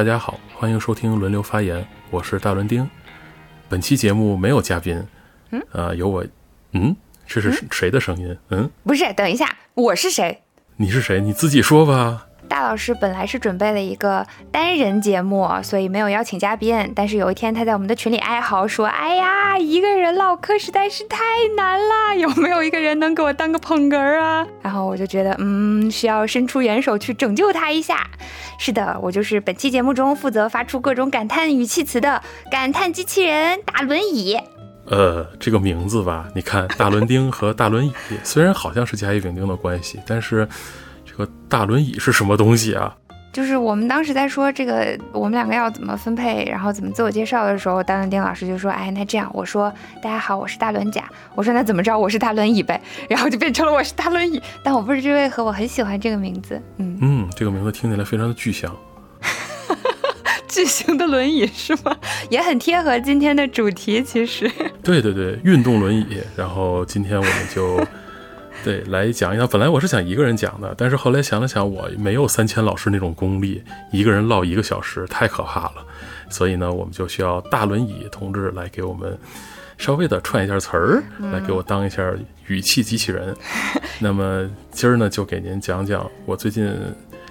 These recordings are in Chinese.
大家好，欢迎收听轮流发言，我是大伦丁。本期节目没有嘉宾，嗯，呃，有我，嗯，这是谁的声音？嗯，不是，等一下，我是谁？你是谁？你自己说吧。大老师本来是准备了一个单人节目，所以没有邀请嘉宾。但是有一天他在我们的群里哀嚎说：“哎呀，一个人唠嗑实在是太难了，有没有一个人能给我当个捧哏啊？”然后我就觉得，嗯，需要伸出援手去拯救他一下。是的，我就是本期节目中负责发出各种感叹语气词的感叹机器人大轮椅。呃，这个名字吧，你看大轮丁和大轮椅，虽然好像是甲乙丙丁的关系，但是。大轮椅是什么东西啊？就是我们当时在说这个，我们两个要怎么分配，然后怎么自我介绍的时候，大伦丁老师就说：“哎，那这样，我说大家好，我是大轮甲。我说那怎么着，我是大轮椅呗。然后就变成了我是大轮椅。但我不知为何，我很喜欢这个名字。嗯嗯，这个名字听起来非常的具象，巨型的轮椅是吗？也很贴合今天的主题。其实，对对对，运动轮椅。然后今天我们就。对，来讲一讲。本来我是想一个人讲的，但是后来想了想，我没有三千老师那种功力，一个人唠一个小时太可怕了。所以呢，我们就需要大轮椅同志来给我们稍微的串一下词儿，来给我当一下语气机器人。那么今儿呢，就给您讲讲我最近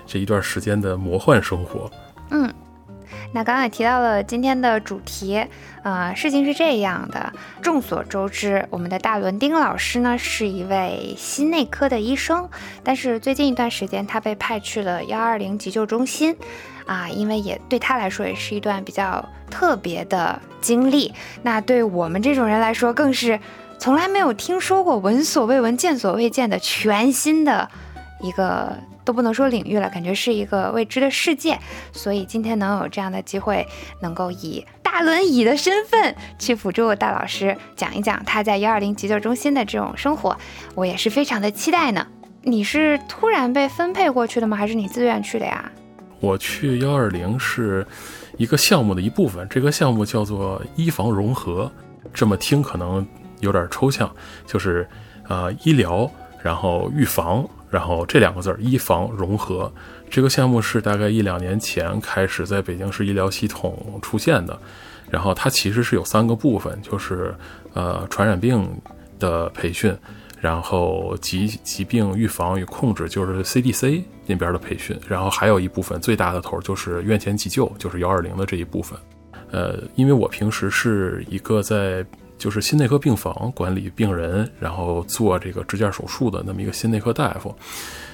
这一段时间的魔幻生活。嗯。那刚刚也提到了今天的主题，呃，事情是这样的。众所周知，我们的大伦丁老师呢是一位心内科的医生，但是最近一段时间他被派去了幺二零急救中心，啊，因为也对他来说也是一段比较特别的经历。那对我们这种人来说，更是从来没有听说过、闻所未闻、见所未见的全新的一个。都不能说领域了，感觉是一个未知的世界，所以今天能有这样的机会，能够以大轮椅的身份去辅助大老师讲一讲他在幺二零急救中心的这种生活，我也是非常的期待呢。你是突然被分配过去的吗？还是你自愿去的呀？我去幺二零是一个项目的一部分，这个项目叫做医防融合，这么听可能有点抽象，就是呃医疗，然后预防。然后这两个字儿“医防融合”这个项目是大概一两年前开始在北京市医疗系统出现的。然后它其实是有三个部分，就是呃传染病的培训，然后疾疾病预防与控制，就是 CDC 那边的培训，然后还有一部分最大的头就是院前急救，就是幺二零的这一部分。呃，因为我平时是一个在。就是心内科病房管理病人，然后做这个支架手术的那么一个心内科大夫。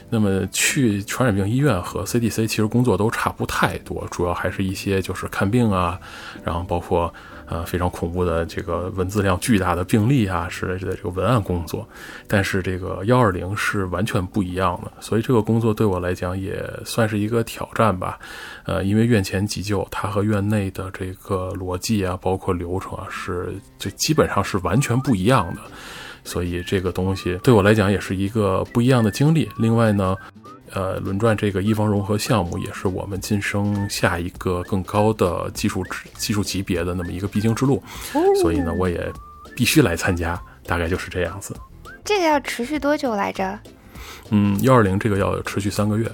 那么去传染病医院和 CDC 其实工作都差不太多，主要还是一些就是看病啊，然后包括。呃，非常恐怖的这个文字量巨大的病例啊，是的这个文案工作，但是这个幺二零是完全不一样的，所以这个工作对我来讲也算是一个挑战吧。呃，因为院前急救它和院内的这个逻辑啊，包括流程啊，是就基本上是完全不一样的，所以这个东西对我来讲也是一个不一样的经历。另外呢。呃，轮转这个一方融合项目也是我们晋升下一个更高的技术技术级别的那么一个必经之路，所以呢，我也必须来参加，大概就是这样子。这个要持续多久来着？嗯，幺二零这个要持续三个月。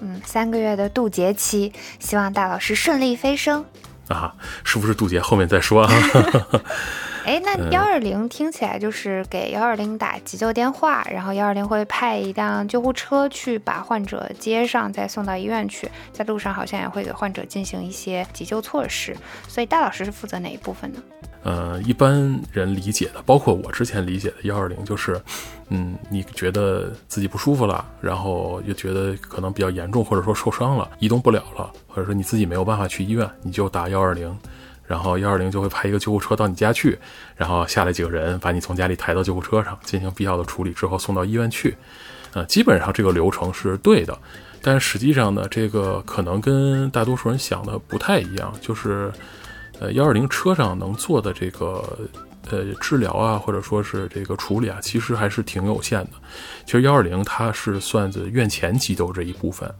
嗯，三个月的渡劫期，希望大老师顺利飞升。啊，是不是渡劫？后面再说啊。哎，那幺二零听起来就是给幺二零打急救电话，然后幺二零会派一辆救护车去把患者接上，再送到医院去。在路上好像也会给患者进行一些急救措施。所以大老师是负责哪一部分呢？呃，一般人理解的，包括我之前理解的幺二零，就是，嗯，你觉得自己不舒服了，然后又觉得可能比较严重，或者说受伤了，移动不了了，或者说你自己没有办法去医院，你就打幺二零。然后幺二零就会派一个救护车到你家去，然后下来几个人把你从家里抬到救护车上，进行必要的处理之后送到医院去。呃，基本上这个流程是对的，但实际上呢，这个可能跟大多数人想的不太一样，就是呃幺二零车上能做的这个呃治疗啊，或者说是这个处理啊，其实还是挺有限的。其实幺二零它是算在院前急救这一部分。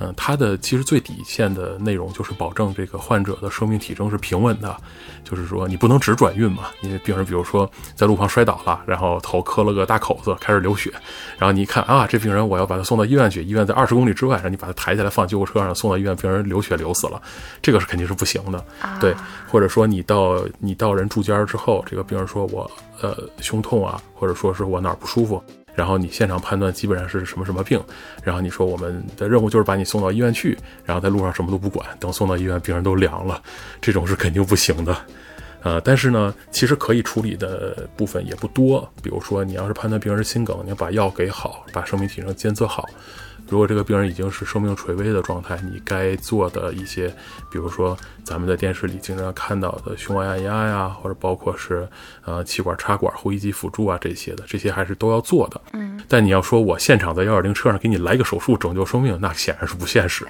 嗯，它的其实最底线的内容就是保证这个患者的生命体征是平稳的，就是说你不能只转运嘛，因为病人比如说在路旁摔倒了，然后头磕了个大口子，开始流血，然后你一看啊，这病人我要把他送到医院去，医院在二十公里之外，然后你把他抬起来放救护车上送到医院，病人流血流死了，这个是肯定是不行的，对，或者说你到你到人住家之后，这个病人说我呃胸痛啊，或者说是我哪儿不舒服。然后你现场判断基本上是什么什么病，然后你说我们的任务就是把你送到医院去，然后在路上什么都不管，等送到医院病人都凉了，这种是肯定不行的。呃，但是呢，其实可以处理的部分也不多，比如说你要是判断病人是心梗，你要把药给好，把生命体征监测好。如果这个病人已经是生命垂危的状态，你该做的一些，比如说咱们在电视里经常看到的胸外按压呀，或者包括是呃气管插管、呼吸机辅助啊这些的，这些还是都要做的。嗯。但你要说我现场在幺二零车上给你来个手术拯救生命，那显然是不现实。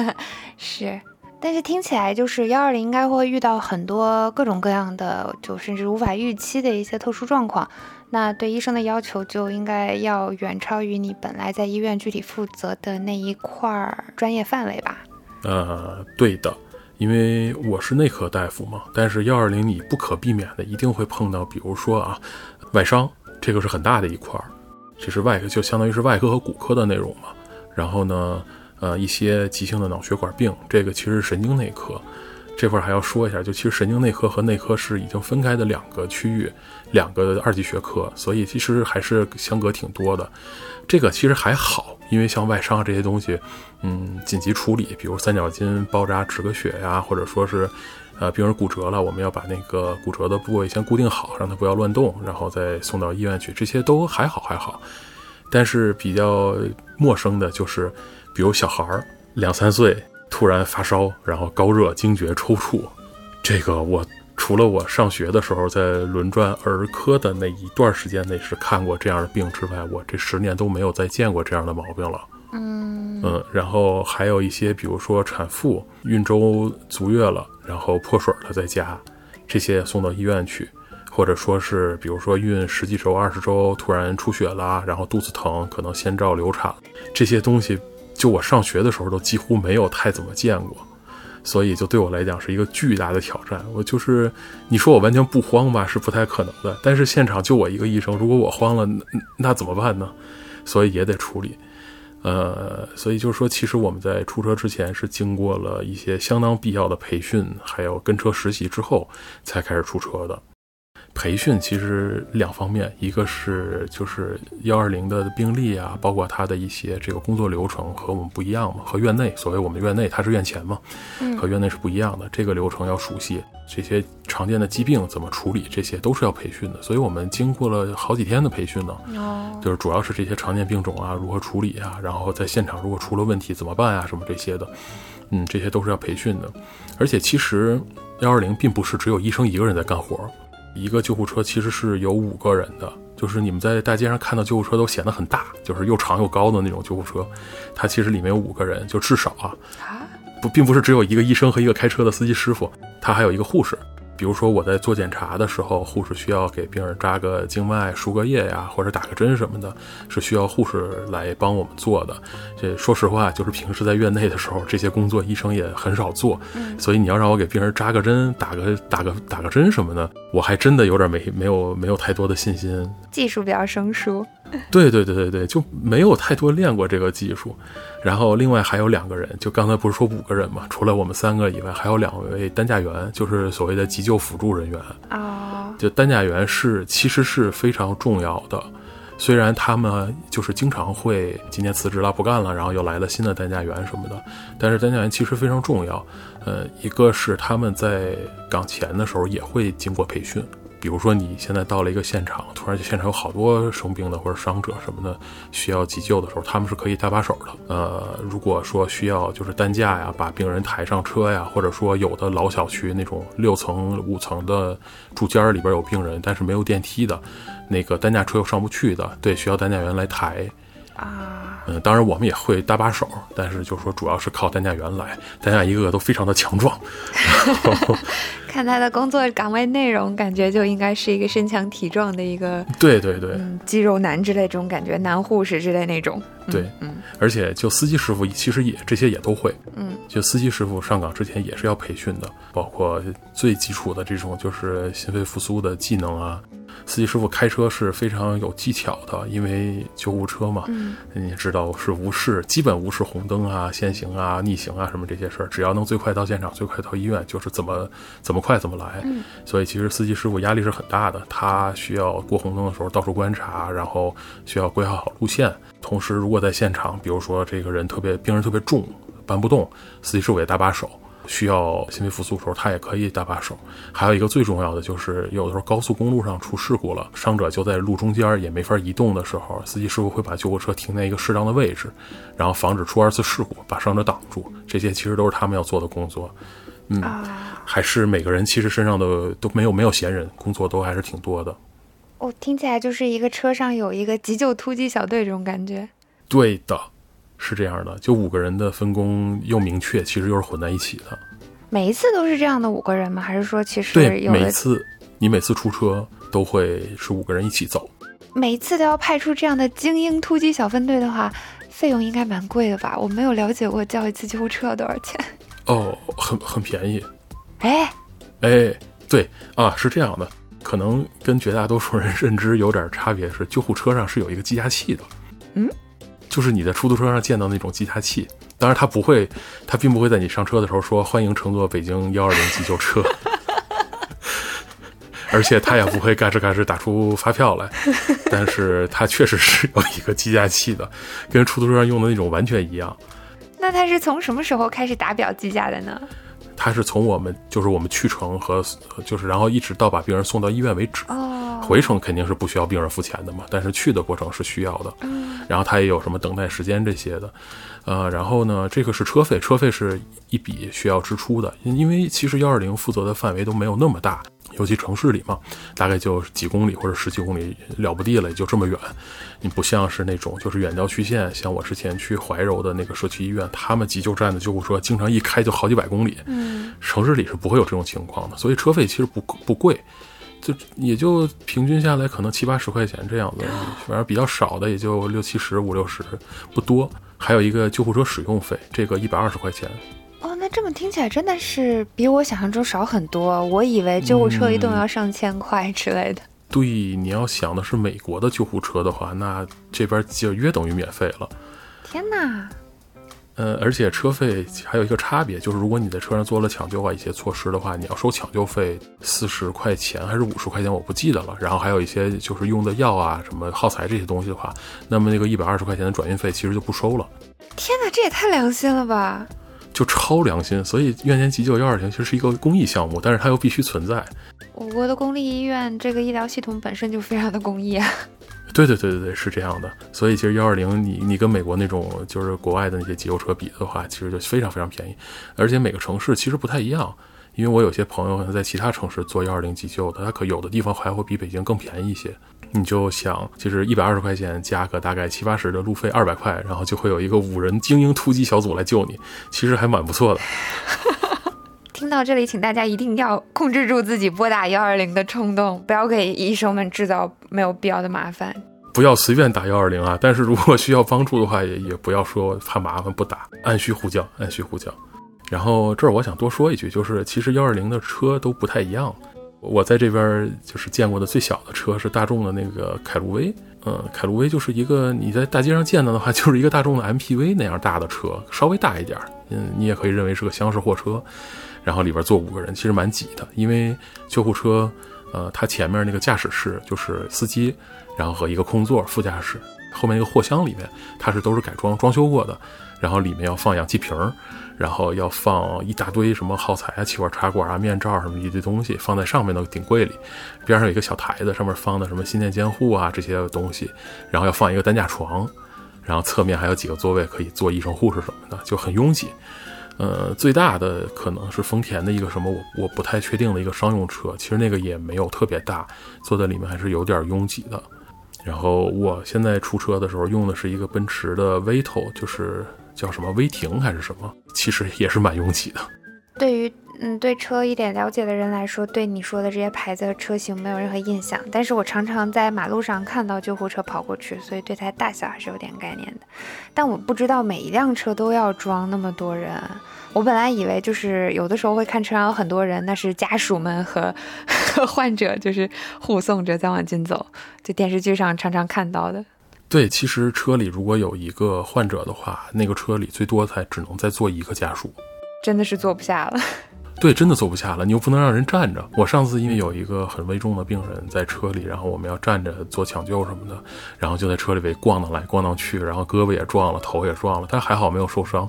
是，但是听起来就是幺二零应该会遇到很多各种各样的，就甚至无法预期的一些特殊状况。那对医生的要求就应该要远超于你本来在医院具体负责的那一块儿专业范围吧？呃，对的，因为我是内科大夫嘛。但是幺二零你不可避免的一定会碰到，比如说啊，外伤，这个是很大的一块儿，这是外科，就相当于是外科和骨科的内容嘛。然后呢，呃，一些急性的脑血管病，这个其实是神经内科。这块儿还要说一下，就其实神经内科和内科是已经分开的两个区域，两个二级学科，所以其实还是相隔挺多的。这个其实还好，因为像外伤这些东西，嗯，紧急处理，比如三角巾包扎止个血呀，或者说是，呃，病人骨折了，我们要把那个骨折的部位先固定好，让它不要乱动，然后再送到医院去，这些都还好还好。但是比较陌生的就是，比如小孩儿两三岁。突然发烧，然后高热、惊厥、抽搐，这个我除了我上学的时候在轮转儿科的那一段时间内是看过这样的病之外，我这十年都没有再见过这样的毛病了。嗯嗯，然后还有一些，比如说产妇孕周足月了，然后破水了在家，这些送到医院去，或者说是比如说孕十几周、二十周突然出血啦，然后肚子疼，可能先兆流产，这些东西。就我上学的时候都几乎没有太怎么见过，所以就对我来讲是一个巨大的挑战。我就是你说我完全不慌吧，是不太可能的。但是现场就我一个医生，如果我慌了，那怎么办呢？所以也得处理。呃，所以就是说，其实我们在出车之前是经过了一些相当必要的培训，还有跟车实习之后才开始出车的。培训其实两方面，一个是就是幺二零的病例啊，包括他的一些这个工作流程和我们不一样嘛，和院内所谓我们院内他是院前嘛，和院内是不一样的，这个流程要熟悉，这些常见的疾病怎么处理，这些都是要培训的，所以我们经过了好几天的培训呢，就是主要是这些常见病种啊如何处理啊，然后在现场如果出了问题怎么办啊，什么这些的，嗯，这些都是要培训的，而且其实幺二零并不是只有医生一个人在干活。一个救护车其实是有五个人的，就是你们在大街上看到救护车都显得很大，就是又长又高的那种救护车，它其实里面有五个人，就至少啊，不，并不是只有一个医生和一个开车的司机师傅，他还有一个护士。比如说我在做检查的时候，护士需要给病人扎个静脉、输个液呀，或者打个针什么的，是需要护士来帮我们做的。这说实话，就是平时在院内的时候，这些工作医生也很少做。所以你要让我给病人扎个针、打个打个打个针什么的，我还真的有点没没有没有太多的信心。技术比较生疏。对对对对对，就没有太多练过这个技术。然后另外还有两个人，就刚才不是说五个人嘛？除了我们三个以外，还有两位担架员，就是所谓的急救辅助人员啊。就担架员是其实是非常重要的，虽然他们就是经常会今天辞职了不干了，然后又来了新的担架员什么的，但是担架员其实非常重要。呃，一个是他们在岗前的时候也会经过培训。比如说你现在到了一个现场，突然就现场有好多生病的或者伤者什么的需要急救的时候，他们是可以搭把手的。呃，如果说需要就是担架呀，把病人抬上车呀，或者说有的老小区那种六层五层的住间里边有病人，但是没有电梯的，那个担架车又上不去的，对，需要担架员来抬。啊，嗯，当然我们也会搭把手，但是就是说主要是靠担架员来，担架一个个都非常的强壮。看他的工作岗位内容，感觉就应该是一个身强体壮的一个，对对对嗯，肌肉男之类这种感觉，男护士之类那种。嗯对，嗯而且就司机师傅其实也这些也都会，嗯，就司机师傅上岗之前也是要培训的，包括最基础的这种就是心肺复苏的技能啊。司机师傅开车是非常有技巧的，因为救护车嘛，嗯你也知道是无视，基本无视红灯啊、限行啊、逆行啊什么这些事儿，只要能最快到现场、最快到医院，就是怎么怎么快怎么来。嗯所以其实司机师傅压力是很大的，他需要过红灯的时候到处观察，然后需要规划好路线。同时，如果在现场，比如说这个人特别病人特别重，搬不动，司机师傅也搭把手。需要心肺复苏的时候，他也可以搭把手。还有一个最重要的就是，有的时候高速公路上出事故了，伤者就在路中间也没法移动的时候，司机师傅会把救护车停在一个适当的位置，然后防止出二次事故，把伤者挡住。这些其实都是他们要做的工作。嗯，啊，还是每个人其实身上的都没有没有闲人，工作都还是挺多的。哦、听起来就是一个车上有一个急救突击小队这种感觉。对的，是这样的，就五个人的分工又明确，其实又是混在一起的。每一次都是这样的五个人吗？还是说其实对，每次你每次出车都会是五个人一起走。每一次都要派出这样的精英突击小分队的话，费用应该蛮贵的吧？我没有了解过叫一次救护车要多少钱。哦，很很便宜。哎，哎，对啊，是这样的，可能跟绝大多数人 认知有点差别，是救护车上是有一个计价器的。嗯，就是你在出租车上见到那种计价器，当然它不会，它并不会在你上车的时候说欢迎乘坐北京幺二零急救车。而且它也不会嘎吱嘎吱打出发票来，但是它确实是有一个计价器的，跟出租车上用的那种完全一样。那他是从什么时候开始打表计价的呢？它是从我们就是我们去程和就是然后一直到把病人送到医院为止。哦，回程肯定是不需要病人付钱的嘛，但是去的过程是需要的。嗯然后他也有什么等待时间这些的，呃，然后呢，这个是车费，车费是一笔需要支出的，因因为其实幺二零负责的范围都没有那么大，尤其城市里嘛，大概就几公里或者十几公里了不地了，也就这么远。你不像是那种就是远郊区县，像我之前去怀柔的那个社区医院，他们急救站的救护车经常一开就好几百公里，嗯，城市里是不会有这种情况的，所以车费其实不不贵，就也就平均下来可能七八十块钱这样子，反正比较少的也就六七十、五六十，不多。还有一个救护车使用费，这个一百二十块钱。哦，那这么听起来真的是比我想象中少很多。我以为救护车一动要上千块之类的。对，你要想的是美国的救护车的话，那这边就约等于免费了。天哪！呃，而且车费还有一个差别，就是如果你在车上做了抢救啊一些措施的话，你要收抢救费四十块钱还是五十块钱，我不记得了。然后还有一些就是用的药啊、什么耗材这些东西的话，那么那个一百二十块钱的转运费其实就不收了，天哪，这也太良心了吧！就超良心。所以院前急救幺二零其实是一个公益项目，但是它又必须存在。我国的公立医院这个医疗系统本身就非常的公益啊。对对对对对，是这样的。所以其实幺二零，你你跟美国那种就是国外的那些急救车比的话，其实就非常非常便宜，而且每个城市其实不太一样。因为我有些朋友可能在其他城市做幺二零急救的，他可有的地方还会比北京更便宜一些。你就想，就是一百二十块钱加个大概七八十的路费，二百块，然后就会有一个五人精英突击小组来救你，其实还蛮不错的。听到这里，请大家一定要控制住自己拨打幺二零的冲动，不要给医生们制造没有必要的麻烦。不要随便打幺二零啊！但是如果需要帮助的话，也也不要说怕麻烦不打，按需呼叫，按需呼叫。然后这儿我想多说一句，就是其实幺二零的车都不太一样。我在这边就是见过的最小的车是大众的那个凯路威，嗯，凯路威就是一个你在大街上见到的话，就是一个大众的 MPV 那样大的车，稍微大一点，嗯，你也可以认为是个厢式货车。然后里边坐五个人，其实蛮挤的，因为救护车，呃，它前面那个驾驶室就是司机，然后和一个空座副驾驶，后面那个货箱里面它是都是改装装修过的，然后里面要放氧气瓶儿，然后要放一大堆什么耗材啊、气管插管啊、面罩什么一堆东西放在上面的顶柜里，边上有一个小台子，上面放的什么心电监护啊这些东西，然后要放一个担架床，然后侧面还有几个座位可以坐医生、护士什么的，就很拥挤。呃，最大的可能是丰田的一个什么，我我不太确定的一个商用车，其实那个也没有特别大，坐在里面还是有点拥挤的。然后我现在出车的时候用的是一个奔驰的 Vito，就是叫什么威霆还是什么，其实也是蛮拥挤的。对于嗯对车一点了解的人来说，对你说的这些牌子和车型没有任何印象。但是我常常在马路上看到救护车跑过去，所以对它大小还是有点概念的。但我不知道每一辆车都要装那么多人。我本来以为就是有的时候会看车上有很多人，那是家属们和 和患者就是护送着再往进走，就电视剧上常常看到的。对，其实车里如果有一个患者的话，那个车里最多才只能再坐一个家属。真的是坐不下了，对，真的坐不下了。你又不能让人站着。我上次因为有一个很危重的病人在车里，然后我们要站着做抢救什么的，然后就在车里边咣当来咣当去，然后胳膊也撞了，头也撞了，但还好没有受伤。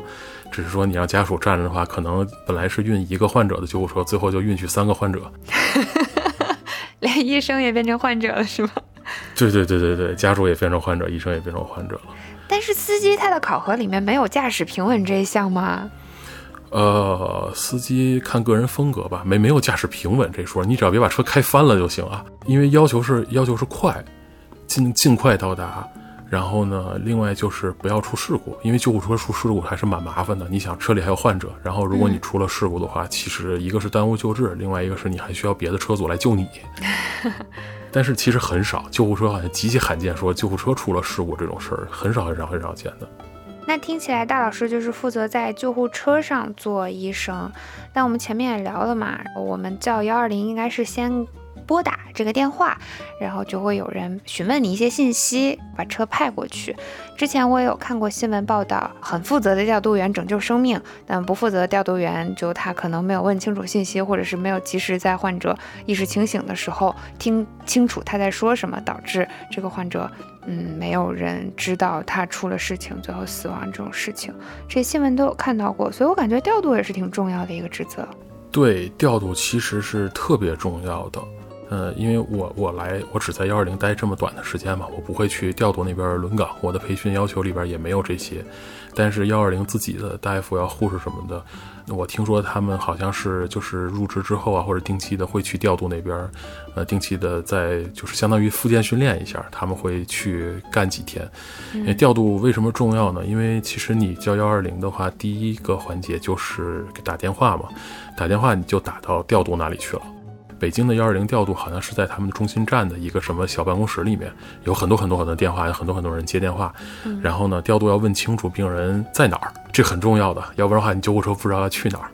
只是说你让家属站着的话，可能本来是运一个患者的救护车，最后就运去三个患者，连医生也变成患者了，是吗？对对对对对，家属也变成患者，医生也变成患者了。但是司机他的考核里面没有驾驶平稳这一项吗？呃，司机看个人风格吧，没没有驾驶平稳这说，你只要别把车开翻了就行啊。因为要求是要求是快，尽尽快到达。然后呢，另外就是不要出事故，因为救护车出事故还是蛮麻烦的。你想车里还有患者，然后如果你出了事故的话，其实一个是耽误救治，另外一个是你还需要别的车组来救你。但是其实很少，救护车好像极其罕见，说救护车出了事故这种事儿很少很少很少见的。那听起来大老师就是负责在救护车上做医生，但我们前面也聊了嘛，我们叫幺二零应该是先拨打这个电话，然后就会有人询问你一些信息，把车派过去。之前我也有看过新闻报道，很负责的调度员拯救生命，但不负责调度员就他可能没有问清楚信息，或者是没有及时在患者意识清醒的时候听清楚他在说什么，导致这个患者。嗯，没有人知道他出了事情，最后死亡这种事情，这些新闻都有看到过，所以我感觉调度也是挺重要的一个职责。对，调度其实是特别重要的。呃，因为我我来，我只在幺二零待这么短的时间嘛，我不会去调度那边轮岗，我的培训要求里边也没有这些。但是幺二零自己的大夫要护士什么的。我听说他们好像是就是入职之后啊，或者定期的会去调度那边，呃，定期的在就是相当于复健训练一下，他们会去干几天。因为调度为什么重要呢？因为其实你叫幺二零的话，第一个环节就是给打电话嘛，打电话你就打到调度那里去了。北京的幺二零调度好像是在他们的中心站的一个什么小办公室里面，有很多很多很多电话，有很多很多人接电话。然后呢，调度要问清楚病人在哪儿，这很重要的，要不然的话你救护车不知道要去哪儿。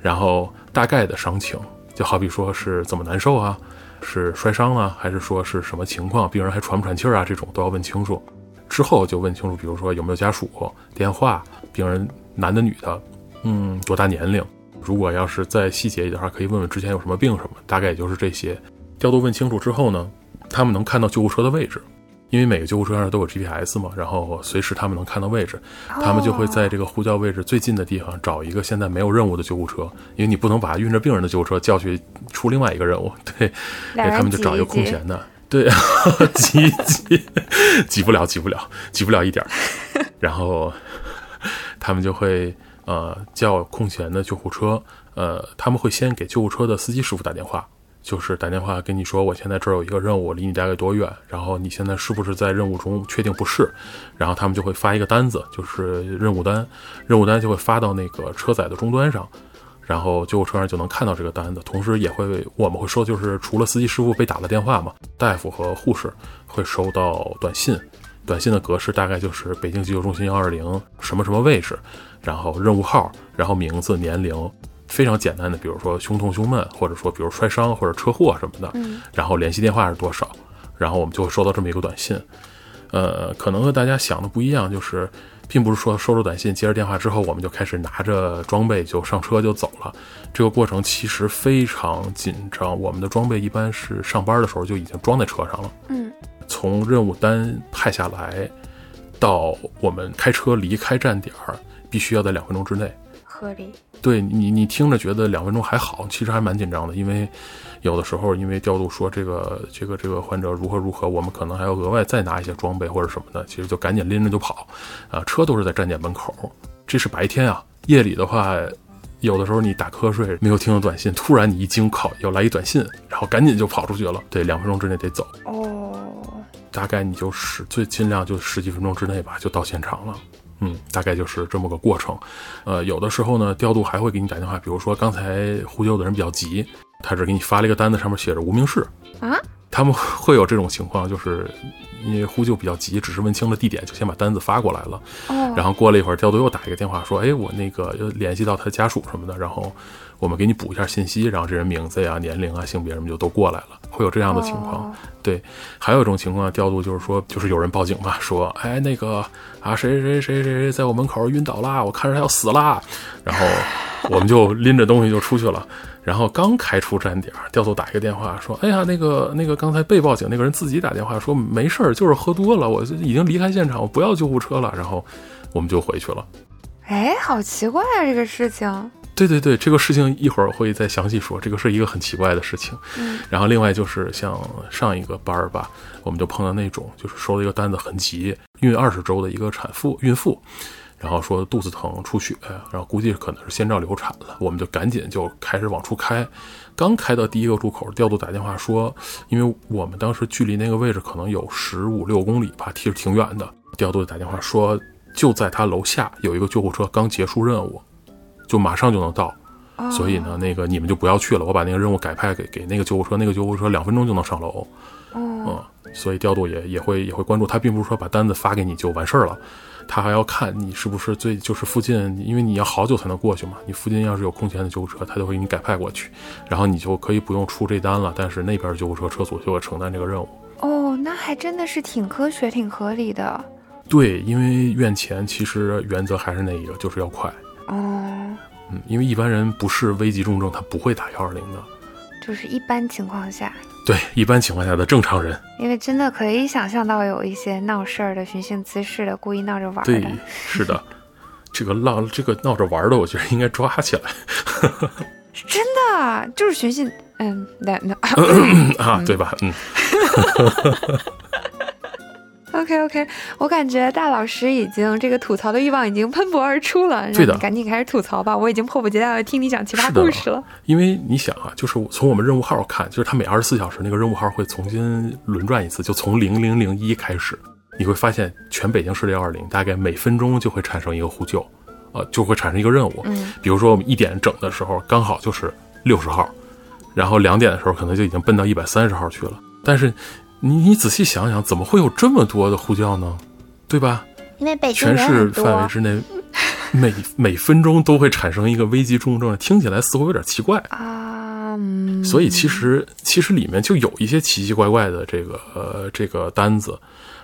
然后大概的伤情，就好比说是怎么难受啊，是摔伤了，还是说是什么情况，病人还喘不喘气儿啊，这种都要问清楚。之后就问清楚，比如说有没有家属电话，病人男的女的，嗯，多大年龄。如果要是再细节一点的话，可以问问之前有什么病什么，大概也就是这些。调度问清楚之后呢，他们能看到救护车的位置，因为每个救护车上都有 GPS 嘛，然后随时他们能看到位置，他们就会在这个呼叫位置最近的地方找一个现在没有任务的救护车，因为你不能把运着病人的救护车叫去出另外一个任务，对，他们就找一个空闲的，对，挤挤挤不了，挤不了，挤不了一点儿，然后他们就会。呃，叫空闲的救护车，呃，他们会先给救护车的司机师傅打电话，就是打电话跟你说，我现在这儿有一个任务，离你大概多远，然后你现在是不是在任务中？确定不是，然后他们就会发一个单子，就是任务单，任务单就会发到那个车载的终端上，然后救护车上就能看到这个单子，同时也会我们会说，就是除了司机师傅被打了电话嘛，大夫和护士会收到短信。短信的格式大概就是北京急救中心幺二零什么什么位置，然后任务号，然后名字、年龄，非常简单的，比如说胸痛、胸闷，或者说比如摔伤或者车祸什么的，然后联系电话是多少，然后我们就会收到这么一个短信。呃，可能和大家想的不一样，就是并不是说收到短信接着电话之后，我们就开始拿着装备就上车就走了。这个过程其实非常紧张，我们的装备一般是上班的时候就已经装在车上了。嗯。从任务单派下来，到我们开车离开站点儿，必须要在两分钟之内。合理。对你，你听着觉得两分钟还好，其实还蛮紧张的，因为有的时候因为调度说这个这个这个患者如何如何，我们可能还要额外再拿一些装备或者什么的，其实就赶紧拎着就跑。啊，车都是在站点门口，这是白天啊。夜里的话，有的时候你打瞌睡没有听到短信，突然你一惊，靠，要来一短信，然后赶紧就跑出去了。对，两分钟之内得走。哦。大概你就十最尽量就十几分钟之内吧，就到现场了。嗯，大概就是这么个过程。呃，有的时候呢，调度还会给你打电话，比如说刚才呼救的人比较急，他只给你发了一个单子，上面写着无名氏啊。他们会有这种情况，就是因为呼救比较急，只是问清了地点，就先把单子发过来了。哦，然后过了一会儿，调度又打一个电话说：“哎，我那个联系到他家属什么的，然后我们给你补一下信息，然后这人名字呀、年龄啊、性别什么就都过来了。”会有这样的情况。对，还有一种情况，调度就是说，就是有人报警嘛，说：“哎，那个啊，谁谁谁谁谁在我门口晕倒啦，我看着他要死啦。”然后我们就拎着东西就出去了。然后刚开出站点，调度打一个电话说：“哎呀，那个那个刚才被报警那个人自己打电话说没事儿，就是喝多了，我已经离开现场，我不要救护车了。”然后我们就回去了。哎，好奇怪啊，这个事情。对对对，这个事情一会儿会再详细说。这个是一个很奇怪的事情。嗯。然后另外就是像上一个班儿吧，我们就碰到那种就是收了一个单子很急，孕二十周的一个产妇孕妇。然后说肚子疼出血，然后估计可能是先兆流产了，我们就赶紧就开始往出开。刚开到第一个路口，调度打电话说，因为我们当时距离那个位置可能有十五六公里吧，其实挺远的。调度打电话说，就在他楼下有一个救护车刚结束任务，就马上就能到。所以呢，那个你们就不要去了，我把那个任务改派给给那个救护车，那个救护车两分钟就能上楼。嗯，所以调度也也会也会关注他，并不是说把单子发给你就完事儿了。他还要看你是不是最就是附近，因为你要好久才能过去嘛。你附近要是有空闲的救护车，他就会给你改派过去，然后你就可以不用出这单了。但是那边救护车车组就会承担这个任务。哦，那还真的是挺科学、挺合理的。对，因为院前其实原则还是那一个，就是要快。哦，嗯，因为一般人不是危急重症，他不会打幺二零的。就是一般情况下。对，一般情况下的正常人，因为真的可以想象到有一些闹事儿的、寻衅滋事的、故意闹着玩的。对，是的，这个闹这个闹着玩的，我觉得应该抓起来。真的就是寻衅，嗯，那那 啊，对吧？嗯。OK OK，我感觉大老师已经这个吐槽的欲望已经喷薄而出了，对的，赶紧开始吐槽吧，我已经迫不及待的听你讲奇葩故事了。因为你想啊，就是从我们任务号看，就是他每二十四小时那个任务号会重新轮转一次，就从零零零一开始，你会发现全北京市的幺二零大概每分钟就会产生一个呼救，呃，就会产生一个任务。嗯，比如说我们一点整的时候刚好就是六十号，然后两点的时候可能就已经奔到一百三十号去了，但是。你你仔细想想，怎么会有这么多的呼叫呢？对吧？因为北全市范围之内，每 每分钟都会产生一个危急重症，听起来似乎有点奇怪啊。所以其实其实里面就有一些奇奇怪怪的这个呃这个单子。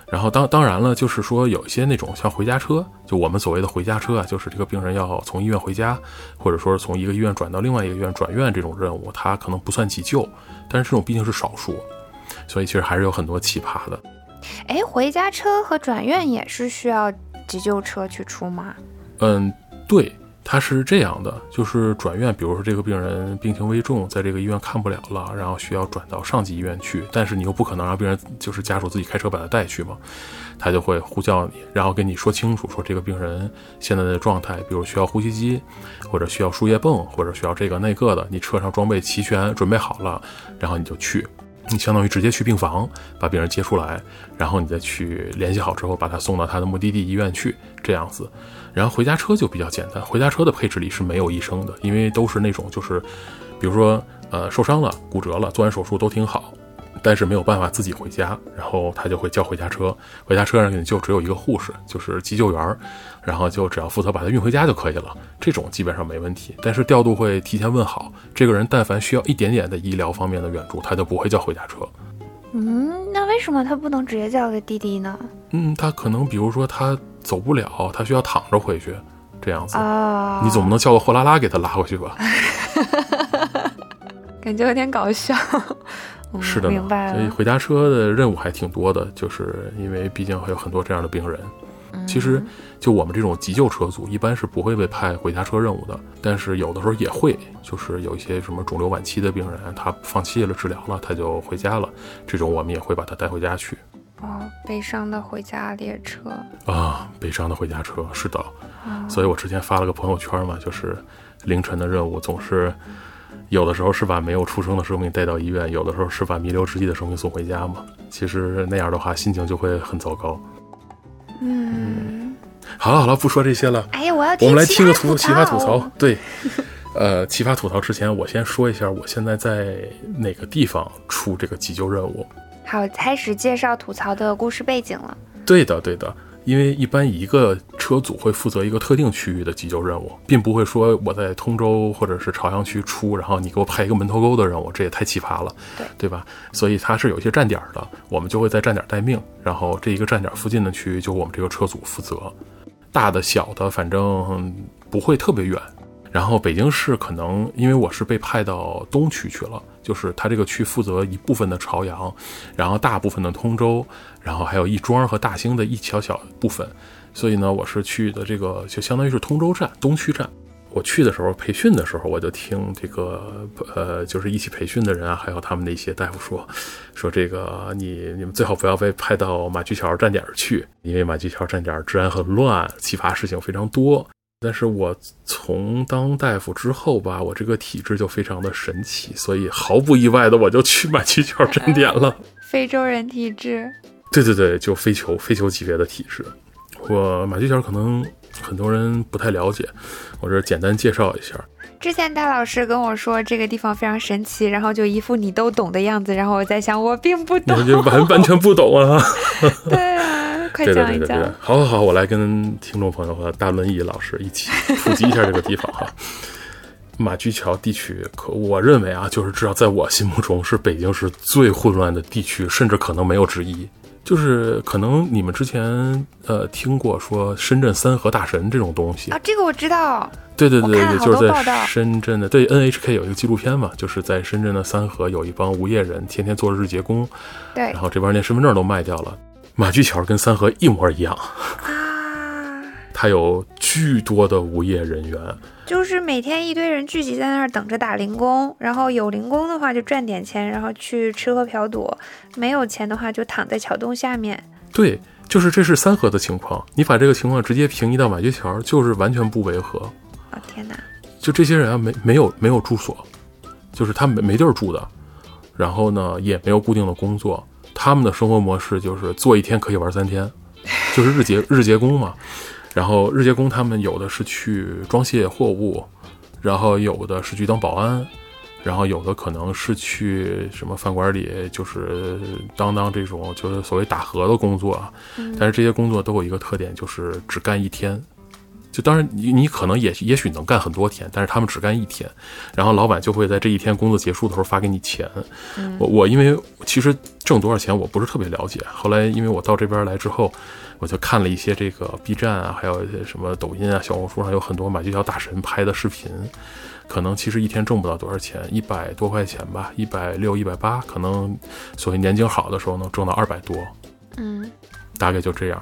然后当当然了，就是说有一些那种像回家车，就我们所谓的回家车啊，就是这个病人要从医院回家，或者说是从一个医院转到另外一个医院转院这种任务，它可能不算急救，但是这种毕竟是少数。所以其实还是有很多奇葩的。哎，回家车和转院也是需要急救车去出吗？嗯，对，它是这样的，就是转院，比如说这个病人病情危重，在这个医院看不了了，然后需要转到上级医院去，但是你又不可能让病人就是家属自己开车把他带去嘛，他就会呼叫你，然后跟你说清楚，说这个病人现在的状态，比如需要呼吸机，或者需要输液泵，或者需要这个那个的，你车上装备齐全，准备好了，然后你就去。你相当于直接去病房把病人接出来，然后你再去联系好之后把他送到他的目的地医院去，这样子。然后回家车就比较简单，回家车的配置里是没有医生的，因为都是那种就是，比如说呃受伤了、骨折了、做完手术都挺好。但是没有办法自己回家，然后他就会叫回家车，回家车上就只有一个护士，就是急救员，然后就只要负责把他运回家就可以了。这种基本上没问题。但是调度会提前问好，这个人但凡需要一点点的医疗方面的援助，他就不会叫回家车。嗯，那为什么他不能直接叫个滴滴呢？嗯，他可能比如说他走不了，他需要躺着回去，这样子啊，你总不能叫个货拉拉给他拉回去吧？感觉有点搞笑。是的，明白所以回家车的任务还挺多的，就是因为毕竟还有很多这样的病人。其实就我们这种急救车组，一般是不会被派回家车任务的，但是有的时候也会，就是有一些什么肿瘤晚期的病人，他放弃了治疗了，他就回家了，这种我们也会把他带回家去。哦，悲伤的回家列车啊，悲伤的回家车，是的。所以我之前发了个朋友圈嘛，就是凌晨的任务总是。有的时候是把没有出生的生命带到医院，有的时候是把弥留之际的生命送回家嘛。其实那样的话，心情就会很糟糕。嗯，好了好了，不说这些了，哎呀，我要我们来听个吐吐奇葩吐槽。对，呃，奇葩吐槽之前，我先说一下我现在在哪个地方出这个急救任务。好，开始介绍吐槽的故事背景了。对的，对的，因为一般一个车组会负责一个特定区域的急救任务，并不会说我在通州或者是朝阳区出，然后你给我派一个门头沟的任务，这也太奇葩了，对对吧？所以它是有一些站点的，我们就会在站点待命，然后这一个站点附近的区域就我们这个车组负责，大的小的反正不会特别远。然后北京市可能因为我是被派到东区去了，就是他这个区负责一部分的朝阳，然后大部分的通州，然后还有亦庄和大兴的一小小部分，所以呢，我是去的这个就相当于是通州站东区站。我去的时候培训的时候，我就听这个呃，就是一起培训的人啊，还有他们的一些大夫说，说这个你你们最好不要被派到马驹桥站点去，因为马驹桥站点治安很乱，奇葩事情非常多。但是我从当大夫之后吧，我这个体质就非常的神奇，所以毫不意外的我就去马驹桥站点了。非洲人体质，对对对，就非酋非酋级别的体质。我马驹桥可能很多人不太了解，我这简单介绍一下。之前大老师跟我说这个地方非常神奇，然后就一副你都懂的样子，然后我在想我并不懂，你就完 完全不懂啊！对啊，快讲一讲对对对，。好好好，我来跟听众朋友和大轮椅老师一起普及一下这个地方哈。马驹桥地区，可我认为啊，就是至少在我心目中是北京市最混乱的地区，甚至可能没有之一。就是可能你们之前呃听过说深圳三河大神这种东西，啊，这个我知道，对对对对对，我看了好就是在深圳的对 NHK 有一个纪录片嘛，就是在深圳的三河有一帮无业人天天做日结工，对。然后这帮人连身份证都卖掉了。马驹桥跟三河一模一样，啊，它有巨多的无业人员，就是每天一堆人聚集在那儿等着打零工，然后有零工的话就赚点钱，然后去吃喝嫖赌；没有钱的话就躺在桥洞下面。对，就是这是三河的情况。你把这个情况直接平移到马驹桥，就是完全不违和。哦天哪！就这些人啊，没没有没有住所，就是他们没没地儿住的，然后呢也没有固定的工作，他们的生活模式就是做一天可以玩三天，就是日结日结工嘛。然后日结工他们有的是去装卸货物，然后有的是去当保安，然后有的可能是去什么饭馆里，就是当当这种就是所谓打荷的工作啊。但是这些工作都有一个特点，就是只干一天。就当然你你可能也也许能干很多天，但是他们只干一天，然后老板就会在这一天工作结束的时候发给你钱。我我因为其实挣多少钱我不是特别了解，后来因为我到这边来之后，我就看了一些这个 B 站啊，还有一些什么抖音啊、小红书上有很多马驹桥大神拍的视频，可能其实一天挣不到多少钱，一百多块钱吧，一百六、一百八，可能所谓年景好的时候能挣到二百多。嗯，大概就这样。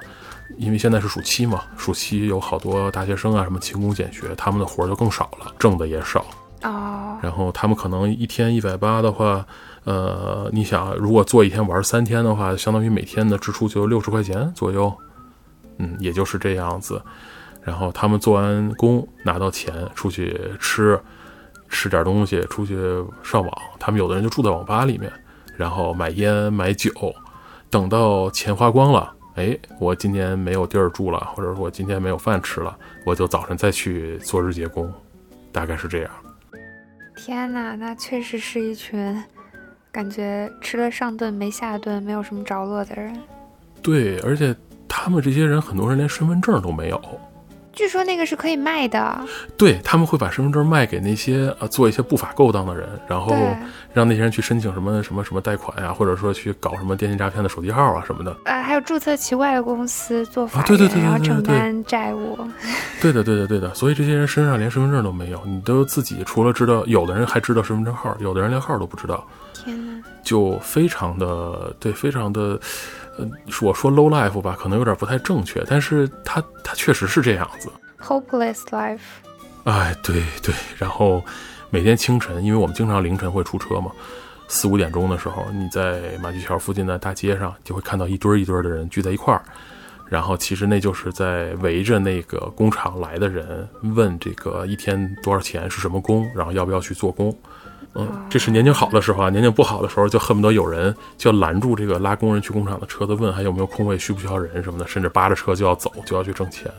因为现在是暑期嘛，暑期有好多大学生啊，什么勤工俭学，他们的活儿就更少了，挣的也少。哦，然后他们可能一天一百八的话，呃，你想，如果做一天玩三天的话，相当于每天的支出就六十块钱左右，嗯，也就是这样子。然后他们做完工拿到钱，出去吃，吃点东西，出去上网。他们有的人就住在网吧里面，然后买烟买酒，等到钱花光了。哎，我今天没有地儿住了，或者说我今天没有饭吃了，我就早晨再去做日结工，大概是这样。天哪，那确实是一群感觉吃了上顿没下顿，没有什么着落的人。对，而且他们这些人很多人连身份证都没有。据说那个是可以卖的，对他们会把身份证卖给那些呃做一些不法勾当的人，然后，让那些人去申请什么什么什么贷款呀、或者说去搞什么电信诈骗的手机号啊什么的。呃，还有注册奇怪的公司做法人，对对对对然后对对承担债务。对的，对的，对的。所以这些人身上连身份证都没有，你都自己除了知道，有的人还知道身份证号，有的人连号都不知道，天哪，就非常的对，非常的。呃，我说 low life 吧，可能有点不太正确，但是他他确实是这样子。hopeless life。哎，对对，然后每天清晨，因为我们经常凌晨会出车嘛，四五点钟的时候，你在马驹桥附近的大街上就会看到一堆儿一堆儿的人聚在一块儿，然后其实那就是在围着那个工厂来的人问这个一天多少钱是什么工，然后要不要去做工。嗯，这是年景好的时候啊，年景不好的时候就恨不得有人就要拦住这个拉工人去工厂的车子，问还有没有空位，需不需要人什么的，甚至扒着车就要走，就要去挣钱。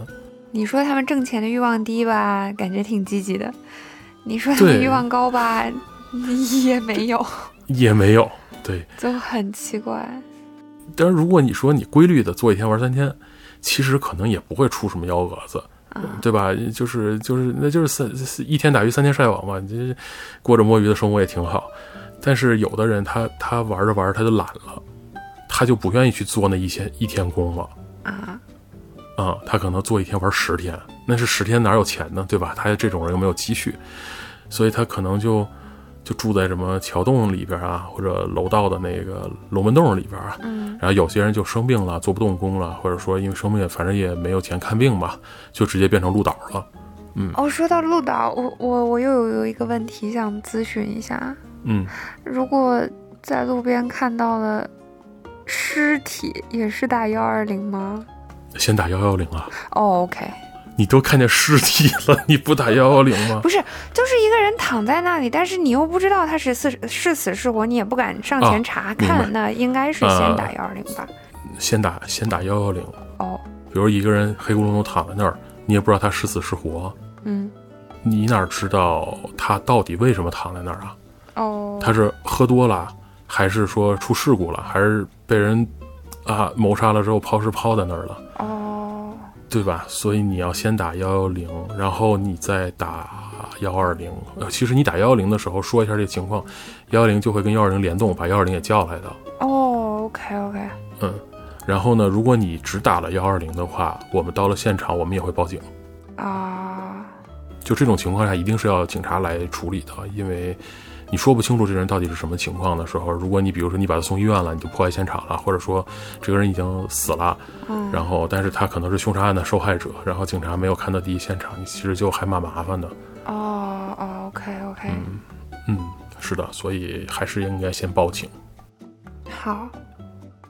你说他们挣钱的欲望低吧，感觉挺积极的；你说他们欲望高吧，也没有，也没有，对，就很奇怪。但是如果你说你规律的做一天玩三天，其实可能也不会出什么幺蛾子。对吧？就是就是，那就是三一天打鱼三天晒网嘛，你过着摸鱼的生活也挺好。但是有的人他他玩着玩着他就懒了，他就不愿意去做那一天一天工了啊啊，他可能做一天玩十天，那是十天哪有钱呢？对吧？他这种人又没有积蓄，所以他可能就。就住在什么桥洞里边啊，或者楼道的那个龙门洞里边啊。嗯。然后有些人就生病了，做不动工了，或者说因为生病，反正也没有钱看病吧，就直接变成鹿岛了。嗯。哦，说到鹿岛，我我我又有有一个问题想咨询一下。嗯。如果在路边看到了尸体，也是打幺二零吗？先打幺幺零啊。哦，OK。你都看见尸体了，你不打幺幺零吗？不是，就是一个人躺在那里，但是你又不知道他是死是死是活，你也不敢上前查看，那应该是先打幺二零吧？先打先打幺幺零哦。比如一个人黑咕隆咚躺在那儿，你也不知道他是死是活，嗯，你哪知道他到底为什么躺在那儿啊？哦，他是喝多了，还是说出事故了，还是被人啊谋杀了之后抛尸抛在那儿了？哦。对吧？所以你要先打幺幺零，然后你再打幺二零。呃，其实你打幺幺零的时候说一下这个情况，幺幺零就会跟幺二零联动，把幺二零也叫来的。哦，OK OK。嗯，然后呢，如果你只打了幺二零的话，我们到了现场，我们也会报警。啊。就这种情况下，一定是要警察来处理的，因为。你说不清楚这人到底是什么情况的时候，如果你比如说你把他送医院了，你就破坏现场了，或者说这个人已经死了，嗯，然后但是他可能是凶杀案的受害者，然后警察没有看到第一现场，你其实就还蛮麻烦的。哦哦，OK OK，嗯嗯，是的，所以还是应该先报警。好。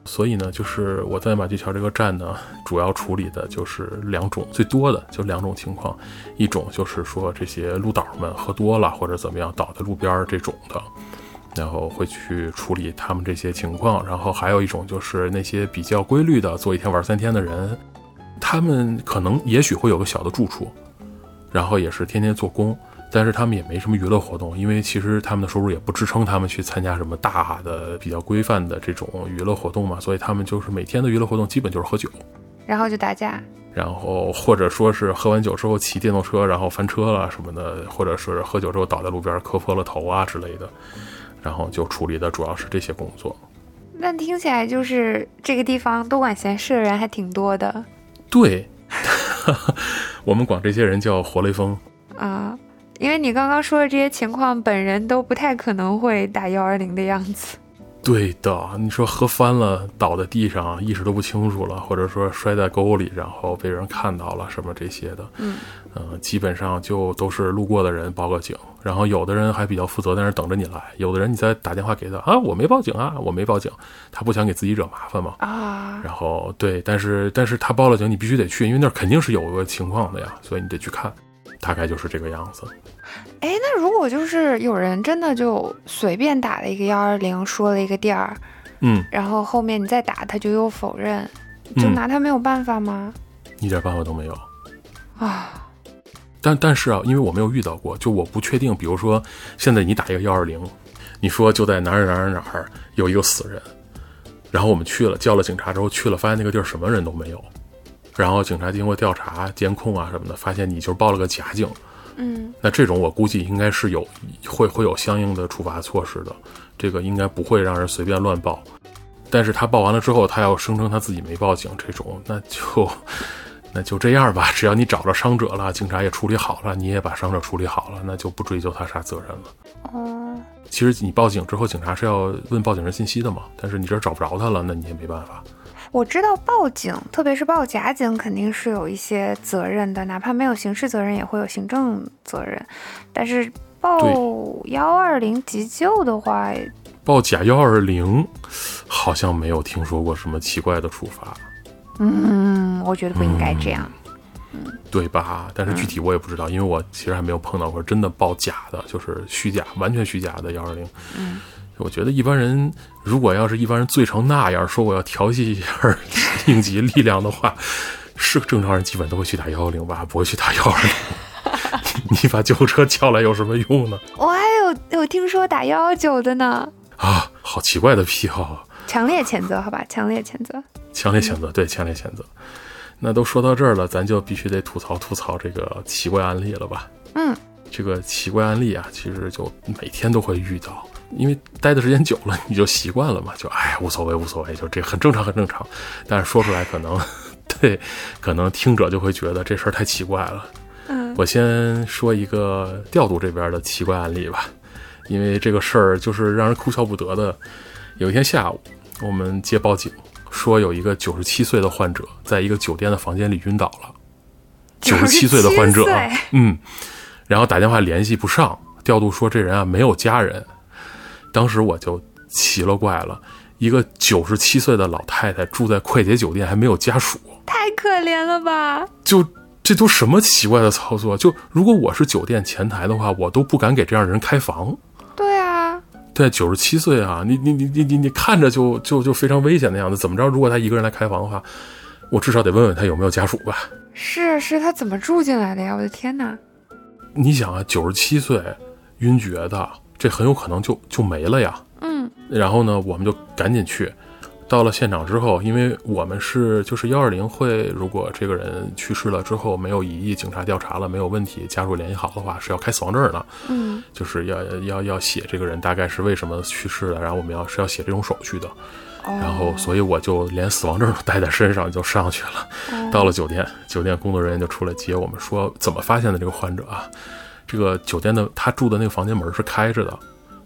所以呢，就是我在马驹桥这个站呢，主要处理的就是两种，最多的就两种情况，一种就是说这些路导们喝多了或者怎么样倒在路边这种的，然后会去处理他们这些情况。然后还有一种就是那些比较规律的做一天玩三天的人，他们可能也许会有个小的住处，然后也是天天做工。但是他们也没什么娱乐活动，因为其实他们的收入也不支撑他们去参加什么大的、比较规范的这种娱乐活动嘛，所以他们就是每天的娱乐活动基本就是喝酒，然后就打架，然后或者说是喝完酒之后骑电动车然后翻车了什么的，或者是喝酒之后倒在路边磕破了头啊之类的，然后就处理的主要是这些工作。那听起来就是这个地方多管闲事的人还挺多的。对，我们管这些人叫活雷锋啊。因为你刚刚说的这些情况，本人都不太可能会打幺二零的样子。对的，你说喝翻了，倒在地上，意识都不清楚了，或者说摔在沟里，然后被人看到了什么这些的，嗯，呃，基本上就都是路过的人报个警，然后有的人还比较负责，在那等着你来；有的人你再打电话给他啊，我没报警啊，我没报警，他不想给自己惹麻烦嘛啊。然后对，但是但是他报了警，你必须得去，因为那肯定是有个情况的呀，所以你得去看。大概就是这个样子。哎，那如果就是有人真的就随便打了一个幺二零，说了一个地儿，嗯，然后后面你再打他就又否认，就拿他没有办法吗？一点办法都没有啊。但但是啊，因为我没有遇到过，就我不确定。比如说现在你打一个幺二零，你说就在哪儿哪儿哪儿有一个死人，然后我们去了，叫了警察之后去了，发现那个地儿什么人都没有。然后警察经过调查、监控啊什么的，发现你就是报了个假警，嗯，那这种我估计应该是有会会有相应的处罚措施的，这个应该不会让人随便乱报。但是他报完了之后，他要声称他自己没报警，这种那就 那就这样吧。只要你找着伤者了，警察也处理好了，你也把伤者处理好了，那就不追究他啥责任了。哦，其实你报警之后，警察是要问报警人信息的嘛，但是你这找不着他了，那你也没办法。我知道报警，特别是报假警，肯定是有一些责任的，哪怕没有刑事责任，也会有行政责任。但是报幺二零急救的话，报假幺二零好像没有听说过什么奇怪的处罚。嗯，我觉得不应该这样。嗯对吧？但是具体我也不知道，因为我其实还没有碰到过真的报假的，就是虚假、完全虚假的幺二零。嗯，我觉得一般人如果要是一般人醉成那样，说我要调戏一下 应急力量的话，是正常人基本都会去打幺幺零吧，不会去打幺二零。你把救护车叫来有什么用呢？我还有有听说打幺幺九的呢。啊，好奇怪的癖好啊！强烈谴责，好吧，强烈谴责，强烈谴责，对，强烈谴责。那都说到这儿了，咱就必须得吐槽吐槽这个奇怪案例了吧？嗯，这个奇怪案例啊，其实就每天都会遇到，因为待的时间久了，你就习惯了嘛，就哎无所谓无所谓，就这很正常很正常。但是说出来可能 对，可能听者就会觉得这事儿太奇怪了。嗯，我先说一个调度这边的奇怪案例吧，因为这个事儿就是让人哭笑不得的。有一天下午，我们接报警。说有一个九十七岁的患者在一个酒店的房间里晕倒了，九十七岁的患者，嗯，然后打电话联系不上，调度说这人啊没有家人，当时我就奇了怪了，一个九十七岁的老太太住在快捷酒店还没有家属，太可怜了吧？就这都什么奇怪的操作？就如果我是酒店前台的话，我都不敢给这样的人开房。对啊。对，九十七岁啊，你你你你你你看着就就就非常危险的样子。怎么着？如果他一个人来开房的话，我至少得问问他有没有家属吧。是是，他怎么住进来的呀？我的天哪！你想啊，九十七岁晕厥的，这很有可能就就没了呀。嗯。然后呢，我们就赶紧去。到了现场之后，因为我们是就是幺二零会，如果这个人去世了之后没有疑义，警察调查了没有问题，家属联系好的话是要开死亡证的，嗯，就是要要要写这个人大概是为什么去世的，然后我们要是要写这种手续的，然后所以我就连死亡证都带在身上就上去了，到了酒店，酒店工作人员就出来接我们，说怎么发现的这个患者啊？这个酒店的他住的那个房间门是开着的。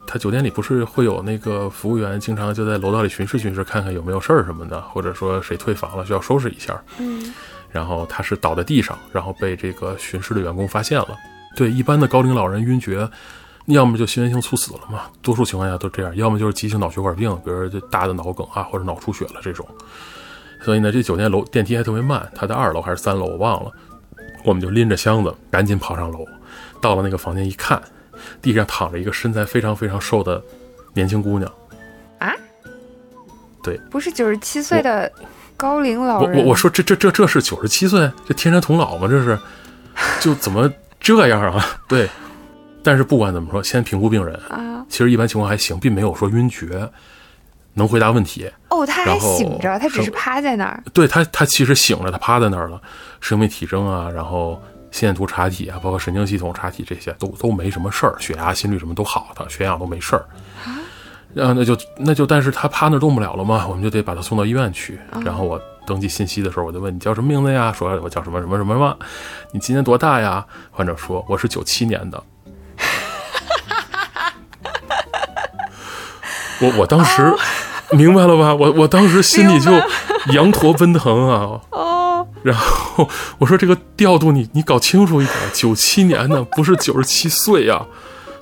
他酒店里不是会有那个服务员，经常就在楼道里巡视巡视，看看有没有事儿什么的，或者说谁退房了需要收拾一下。嗯，然后他是倒在地上，然后被这个巡视的员工发现了。对，一般的高龄老人晕厥，要么就心源性猝死了嘛，多数情况下都这样，要么就是急性脑血管病，比如说大的脑梗啊或者脑出血了这种。所以呢，这酒店楼电梯还特别慢，他在二楼还是三楼我忘了，我们就拎着箱子赶紧跑上楼，到了那个房间一看。地上躺着一个身材非常非常瘦的年轻姑娘，啊，对，不是九十七岁的高龄老人。我我我说这这这这是九十七岁，这天山童姥吗？这是，就怎么这样啊？对，但是不管怎么说，先评估病人啊，其实一般情况还行，并没有说晕厥，能回答问题。哦，他还醒着，他只是趴在那儿。对他，他其实醒着，他趴在那儿了，生命体征啊，然后。心电图查体啊，包括神经系统查体，这些都都没什么事儿，血压、心率什么都好的，血氧都没事儿。啊，那就那就，但是他趴那动不了了嘛，我们就得把他送到医院去。然后我登记信息的时候，我就问你叫什么名字呀？说我叫什么什么什么什么？你今年多大呀？患者说我是九七年的。我我当时明白了吧？我我当时心里就羊驼奔腾啊！然后我说：“这个调度你你搞清楚一点，九七年的不是九十七岁呀？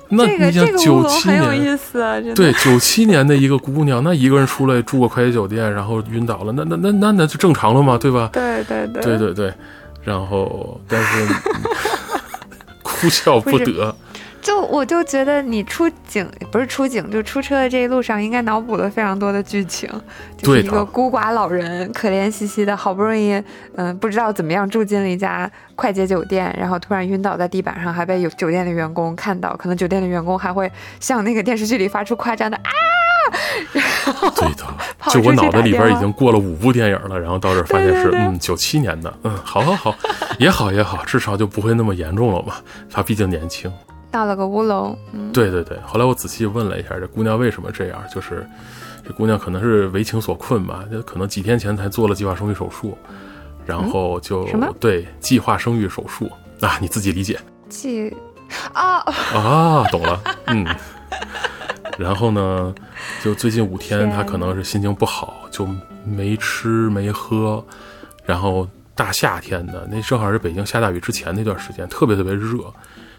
那你想九七年！对，九七年的一个姑娘，那一个人出来住个快捷酒店，然后晕倒了，那那那那那就正常了嘛，对吧？对对对对对对。然后，但是 哭笑不得。”就我就觉得你出警不是出警，就出车的这一路上应该脑补了非常多的剧情，就是一个孤寡老人可怜兮兮的，好不容易嗯不知道怎么样住进了一家快捷酒店，然后突然晕倒在地板上，还被有酒店的员工看到，可能酒店的员工还会像那个电视剧里发出夸张的啊，对的，就我脑袋里边已经过了五部电影了，然后到这发现是嗯九七年的，嗯好好好也好也好，至少就不会那么严重了吧，他毕竟年轻。闹了个乌龙，对对对。后来我仔细问了一下，这姑娘为什么这样？就是这姑娘可能是为情所困吧，就可能几天前才做了计划生育手术，然后就什么？对，计划生育手术啊，你自己理解。计啊啊，懂了，嗯。然后呢，就最近五天，她可能是心情不好，就没吃没喝，然后大夏天的，那正好是北京下大雨之前那段时间，特别特别热。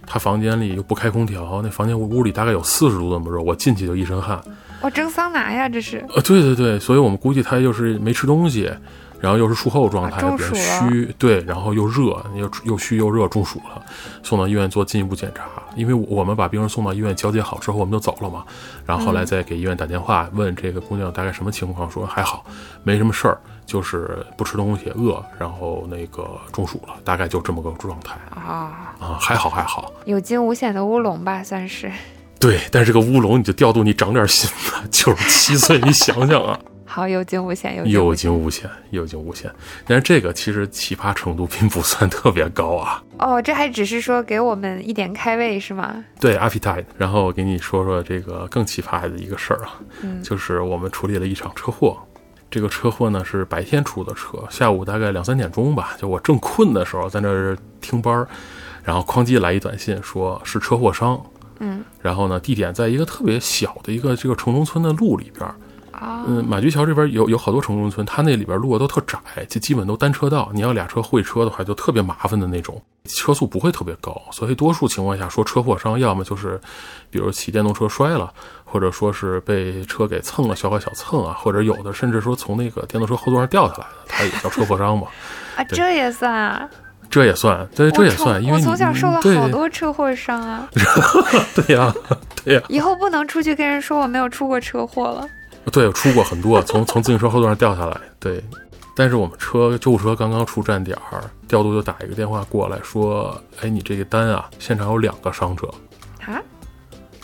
他房间里又不开空调，那房间屋里大概有四十度那么热，我进去就一身汗。我蒸桑拿呀，这是。呃，对对对，所以我们估计他就是没吃东西，然后又是术后状态，比较虚，对，然后又热，又又虚又热，中暑了，送到医院做进一步检查。因为我们把病人送到医院交接好之后，我们就走了嘛，然后后来再给医院打电话问这个姑娘大概什么情况，说还好，没什么事儿，就是不吃东西饿，然后那个中暑了，大概就这么个状态啊，啊，还好还好。有惊无险的乌龙吧，算是。对，但是这个乌龙你就调度你长点心吧，九 十七岁，你想想啊。好，有惊无险，有惊有无险。惊无险，有惊无险。但是这个其实奇葩程度并不算特别高啊。哦，这还只是说给我们一点开胃是吗？对，appetite。然后我给你说说这个更奇葩的一个事儿啊，嗯就是我们处理了一场车祸。这个车祸呢是白天出的车，下午大概两三点钟吧，就我正困的时候，在那儿听班儿，然后哐叽来一短信，说是车祸伤。嗯然后呢，地点在一个特别小的一个这个城中村的路里边儿，啊、嗯，马驹桥这边有有好多城中村，它那里边路都特窄，就基本都单车道。你要俩车会车的话，就特别麻烦的那种，车速不会特别高，所以多数情况下说车祸伤，要么就是比如骑电动车摔了，或者说是被车给蹭了小剐小蹭啊，或者有的甚至说从那个电动车后座上掉下来的，它也叫车祸伤嘛。啊，这也算啊！这也算，对，这也算，因为你我从小受了好多车祸伤啊，对呀、对呀、以后不能出去跟人说我没有出过车祸了。对，我出过很多，从从自行车后座上掉下来。对，但是我们车救护车刚刚出站点儿，调度就打一个电话过来说：“哎，你这个单啊，现场有两个伤者。啊，”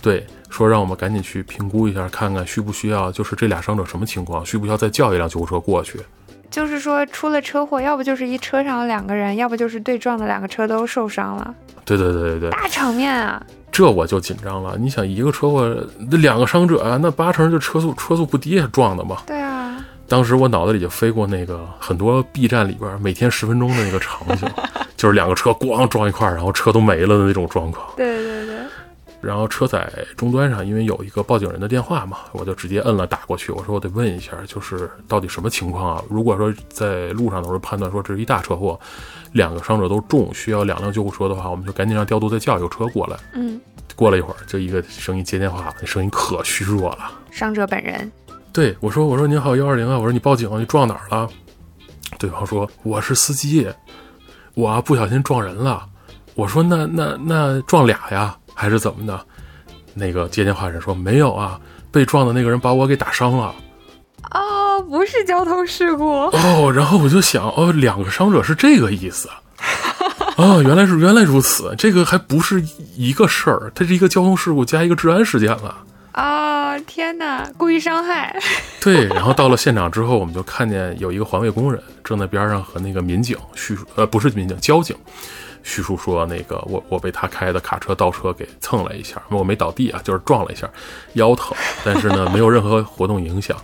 对，说让我们赶紧去评估一下，看看需不需要，就是这俩伤者什么情况，需不需要再叫一辆救护车过去。就是说出了车祸，要不就是一车上两个人，要不就是对撞的两个车都受伤了，对对对对对，大场面啊！这我就紧张了。你想，一个车祸，那两个伤者啊，那八成就车速车速不低撞的嘛。对啊，当时我脑子里就飞过那个很多 B 站里边每天十分钟的那个场景，就是两个车咣撞一块儿，然后车都没了的那种状况。对对对，然后车载终端上，因为有一个报警人的电话嘛，我就直接摁了打过去。我说我得问一下，就是到底什么情况啊？如果说在路上的时候判断说这是一大车祸，两个伤者都重，需要两辆救护车的话，我们就赶紧让调度再叫一个车过来。嗯，过了一会儿，就一个声音接电话了，那声音可虚弱了。伤者本人对我说：“我说您好，幺二零啊，我说你报警，你撞哪儿了？”对方说：“我是司机，我啊不小心撞人了。”我说：“那那那撞俩呀，还是怎么的？”那个接电话人说：“没有啊，被撞的那个人把我给打伤了。哦，不是交通事故，”哦，然后我就想，哦，两个伤者是这个意思。哦，原来是原来如此，这个还不是一个事儿，它是一个交通事故加一个治安事件了。啊、天哪，故意伤害，对，然后到了现场之后，我们就看见有一个环卫工人正在边上和那个民警叙述，呃，不是民警，交警叙述说，那个我我被他开的卡车倒车给蹭了一下，我没倒地啊，就是撞了一下，腰疼，但是呢没有任何活动影响。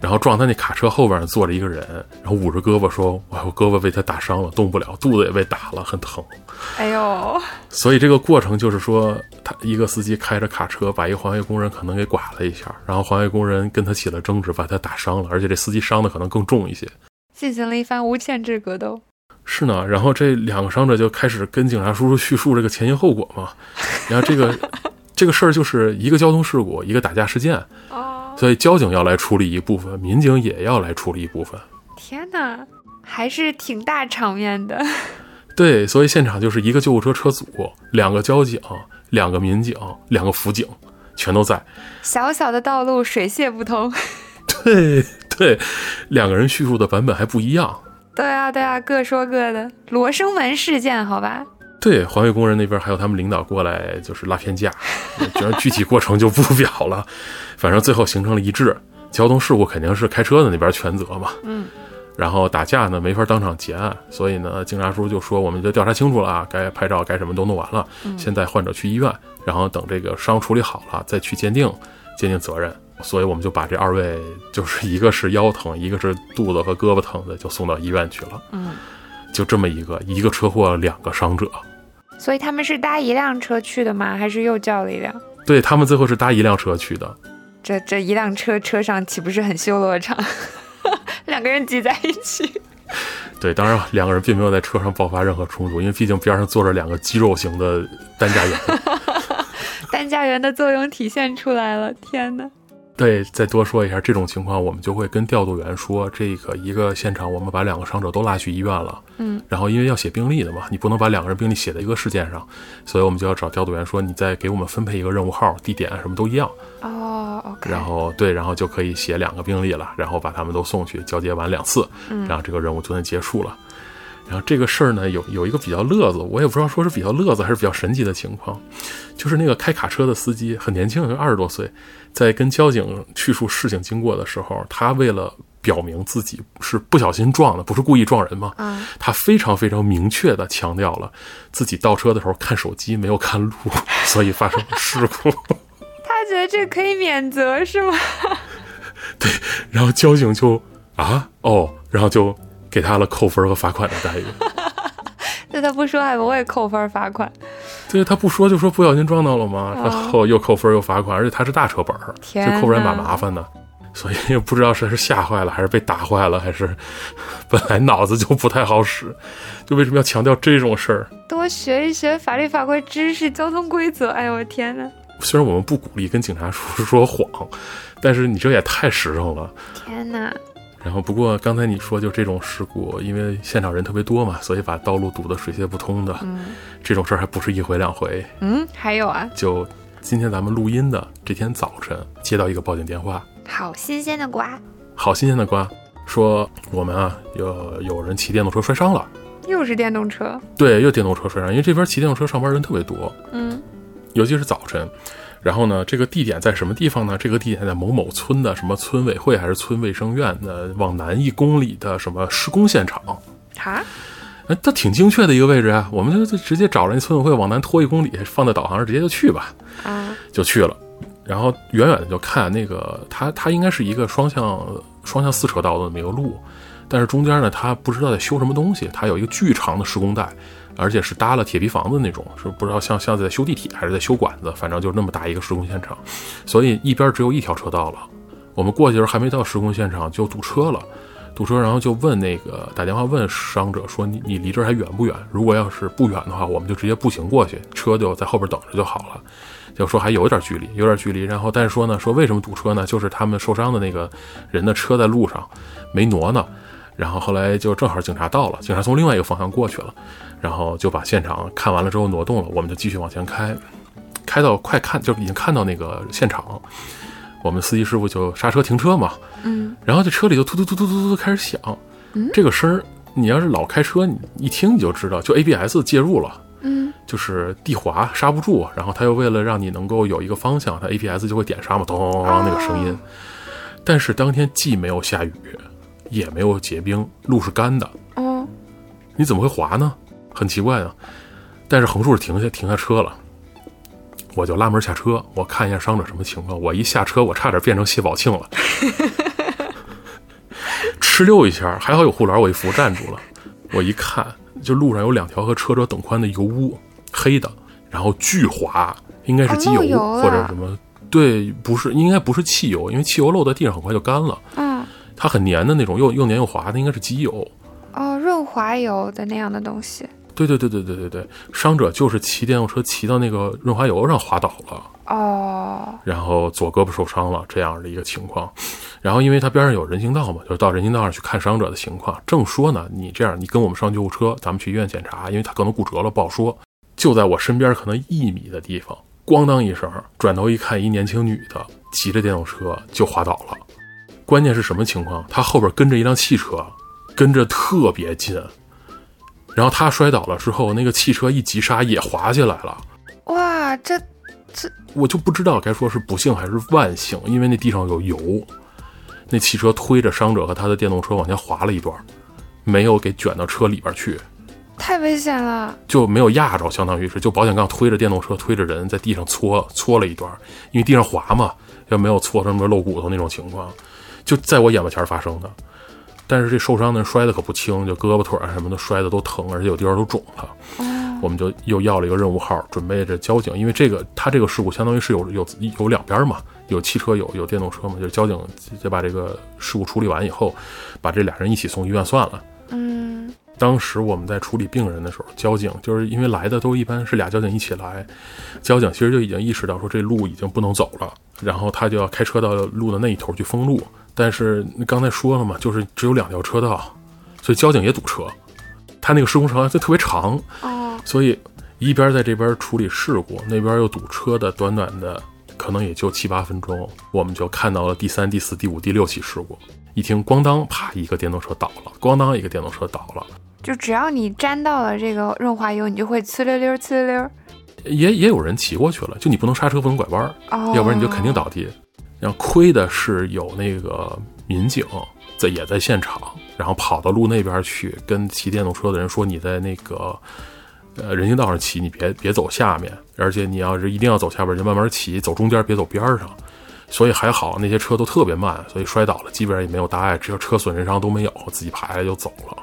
然后撞他那卡车后边坐着一个人，然后捂着胳膊说：“我我胳膊被他打伤了，动不了，肚子也被打了，很疼。”哎呦，所以这个过程就是说，他一个司机开着卡车把一个环卫工人可能给剐了一下，然后环卫工人跟他起了争执，把他打伤了，而且这司机伤的可能更重一些。进行了一番无限制格斗。是呢，然后这两个伤者就开始跟警察叔叔叙述这个前因后果嘛，然后这个 这个事儿就是一个交通事故，一个打架事件，哦，所以交警要来处理一部分，民警也要来处理一部分。天哪，还是挺大场面的。对，所以现场就是一个救护车车组，两个交警，两个民警，两个辅警，全都在。小小的道路水泄不通。对对，两个人叙述的版本还不一样。对啊，对啊，各说各的。罗生门事件，好吧？对，环卫工人那边还有他们领导过来，就是拉偏架，觉得具体过程就不表了。反正最后形成了一致，交通事故肯定是开车的那边全责嘛。嗯。然后打架呢没法当场结案，所以呢警察叔就说我们就调查清楚了啊，该拍照该什么都弄完了，现在患者去医院，然后等这个伤处理好了再去鉴定，鉴定责任。所以我们就把这二位，就是一个是腰疼，一个是肚子和胳膊疼的，就送到医院去了。嗯，就这么一个一个车祸两个伤者，所以他们是搭一辆车去的吗？还是又叫了一辆？对他们最后是搭一辆车去的。这这一辆车车上岂不是很修罗场？两个人挤在一起。对，当然两个人并没有在车上爆发任何冲突，因为毕竟边上坐着两个肌肉型的担架员。担架员的作用体现出来了，天哪！对，再多说一下，这种情况我们就会跟调度员说，这个一个现场我们把两个伤者都拉去医院了，嗯，然后因为要写病历的嘛，你不能把两个人病历写在一个事件上，所以我们就要找调度员说，你再给我们分配一个任务号、地点什么都一样，哦，OK，然后对，然后就可以写两个病历了，然后把他们都送去交接完两次，然后这个任务就算结束了。然后这个事儿呢，有有一个比较乐子，我也不知道说是比较乐子还是比较神奇的情况，就是那个开卡车的司机很年轻，就二十多岁，在跟交警叙述事情经过的时候，他为了表明自己是不小心撞的，不是故意撞人嘛，嗯他非常非常明确的强调了自己倒车的时候看手机没有看路，所以发生了事故。他觉得这可以免责是吗？对然后交警就啊哦，然后就给他了扣分和罚款的待遇。那他不说还不会扣分罚款？对他不说就说不小心撞到了吗？哦然后又扣分又罚款，而且他是大车本儿，天这扣分还蛮麻烦的。所以也不知道是是吓坏了，还是被打坏了，还是本来脑子就不太好使，就为什么要强调这种事儿？多学一学法律法规知识、交通规则。哎呦我天哪！虽然我们不鼓励跟警察说说谎，但是你这也太实诚了。天哪！然后不过刚才你说就这种事故，因为现场人特别多嘛，所以把道路堵得水泄不通的，嗯这种事儿还不是一回两回。嗯，还有啊，就今天咱们录音的这天早晨，接到一个报警电话，好新鲜的瓜，好新鲜的瓜，说我们啊有有人骑电动车摔伤了。又是电动车。对，又电动车摔伤，因为这边骑电动车上班人特别多，嗯尤其是早晨。然后呢，这个地点在什么地方呢？这个地点在某某村的什么村委会还是村卫生院的往南一公里的什么施工现场。啊，哎，它挺精确的一个位置啊，我们就就直接找人家村委会往南拖一公里，放在导航上，直接就去吧。啊，就去了，然后远远的就看那个，它它应该是一个双向双向四车道的那么一个路，但是中间呢，它不知道在修什么东西，它有一个巨长的施工带，而且是搭了铁皮房子那种，是不知道像像在修地铁还是在修管子，反正就那么大一个施工现场，所以一边只有一条车道了。我们过去的时候还没到施工现场就堵车了，堵车，然后就问那个打电话问伤者说你你离这儿还远不远？如果要是不远的话，我们就直接步行过去，车就在后边等着就好了。就说还有一点距离，有点距离。然后但是说呢，说为什么堵车呢？就是他们受伤的那个人的车在路上没挪呢。然后后来就正好警察到了，警察从另外一个方向过去了，然后就把现场看完了之后挪动了，我们就继续往前开，开到快看就已经看到那个现场，我们司机师傅就刹车停车嘛，嗯。然后这车里就突突突突突突开始响，嗯。这个声儿你要是老开车，你一听你就知道，就 ABS 介入了。嗯。就是地滑刹不住，然后他又为了让你能够有一个方向，他 ABS 就会点刹嘛，咚咚咚咚那个声音。哦但是当天既没有下雨，也没有结冰，路是干的，哦，你怎么会滑呢？很奇怪啊。但是横竖是停下停下车了，我就拉门下车，我看一下伤者什么情况。我一下车，我差点变成谢宝庆了，哧溜一下，还好有护栏，我一扶站住了。我一看，就路上有两条和车辙等宽的油污，黑的，然后巨滑，应该是机油或者什么。对，不是，应该不是汽油，因为汽油漏在地上很快就干了，嗯它很粘的那种，又又粘又滑的，应该是机油。哦，润滑油的那样的东西。对对对对对对对，伤者就是骑电动车骑到那个润滑油上滑倒了，哦，然后左胳膊受伤了这样的一个情况。然后因为他边上有人行道嘛，就是到人行道上去看伤者的情况。正说呢，你这样，你跟我们上救护车，咱们去医院检查，因为他可能骨折了，不好说。就在我身边可能一米的地方，咣当一声，转头一看，一年轻女的骑着电动车就滑倒了。关键是什么情况？她后边跟着一辆汽车，跟着特别近。然后他摔倒了之后，那个汽车一急刹也滑下来了。哇，这这我就不知道该说是不幸还是万幸，因为那地上有油，那汽车推着伤者和他的电动车往前滑了一段，没有给卷到车里边去，太危险了。就没有压着，相当于是就保险杠推着电动车推着人在地上搓搓了一段，因为地上滑嘛，要没有搓成什么露骨头那种情况，就在我眼巴前发生的。但是这受伤的人摔的可不轻，就胳膊腿儿什么的摔的都疼，而且有地方都肿了。我们就又要了一个任务号，准备着交警，因为这个他这个事故相当于是有有有两边嘛，有汽车有有电动车嘛，就是交警就把这个事故处理完以后，把这俩人一起送医院算了。嗯当时我们在处理病人的时候，交警就是因为来的都一般是俩交警一起来，交警其实就已经意识到说这路已经不能走了，然后他就要开车到路的那一头去封路。但是刚才说了嘛，就是只有两条车道，所以交警也堵车。他那个施工程就特别长，哦，所以一边在这边处理事故，那边又堵车的，短短的可能也就七八分钟，我们就看到了第三、第四、第五、第六起事故。一听咣当，啪，一个电动车倒了，咣当，一个电动车倒了。就只要你沾到了这个润滑油，你就会呲溜溜呲溜溜。也也有人骑过去了，就你不能刹车，不能拐弯，哦，要不然你就肯定倒地。然后亏的是有那个民警在也在现场，然后跑到路那边去跟骑电动车的人说：“你在那个呃人行道上骑，你别别走下面，而且你要是一定要走下边，就慢慢骑，走中间别走边上。”所以还好那些车都特别慢，所以摔倒了基本上也没有大碍，只要车损人伤都没有，自己爬下来就走了。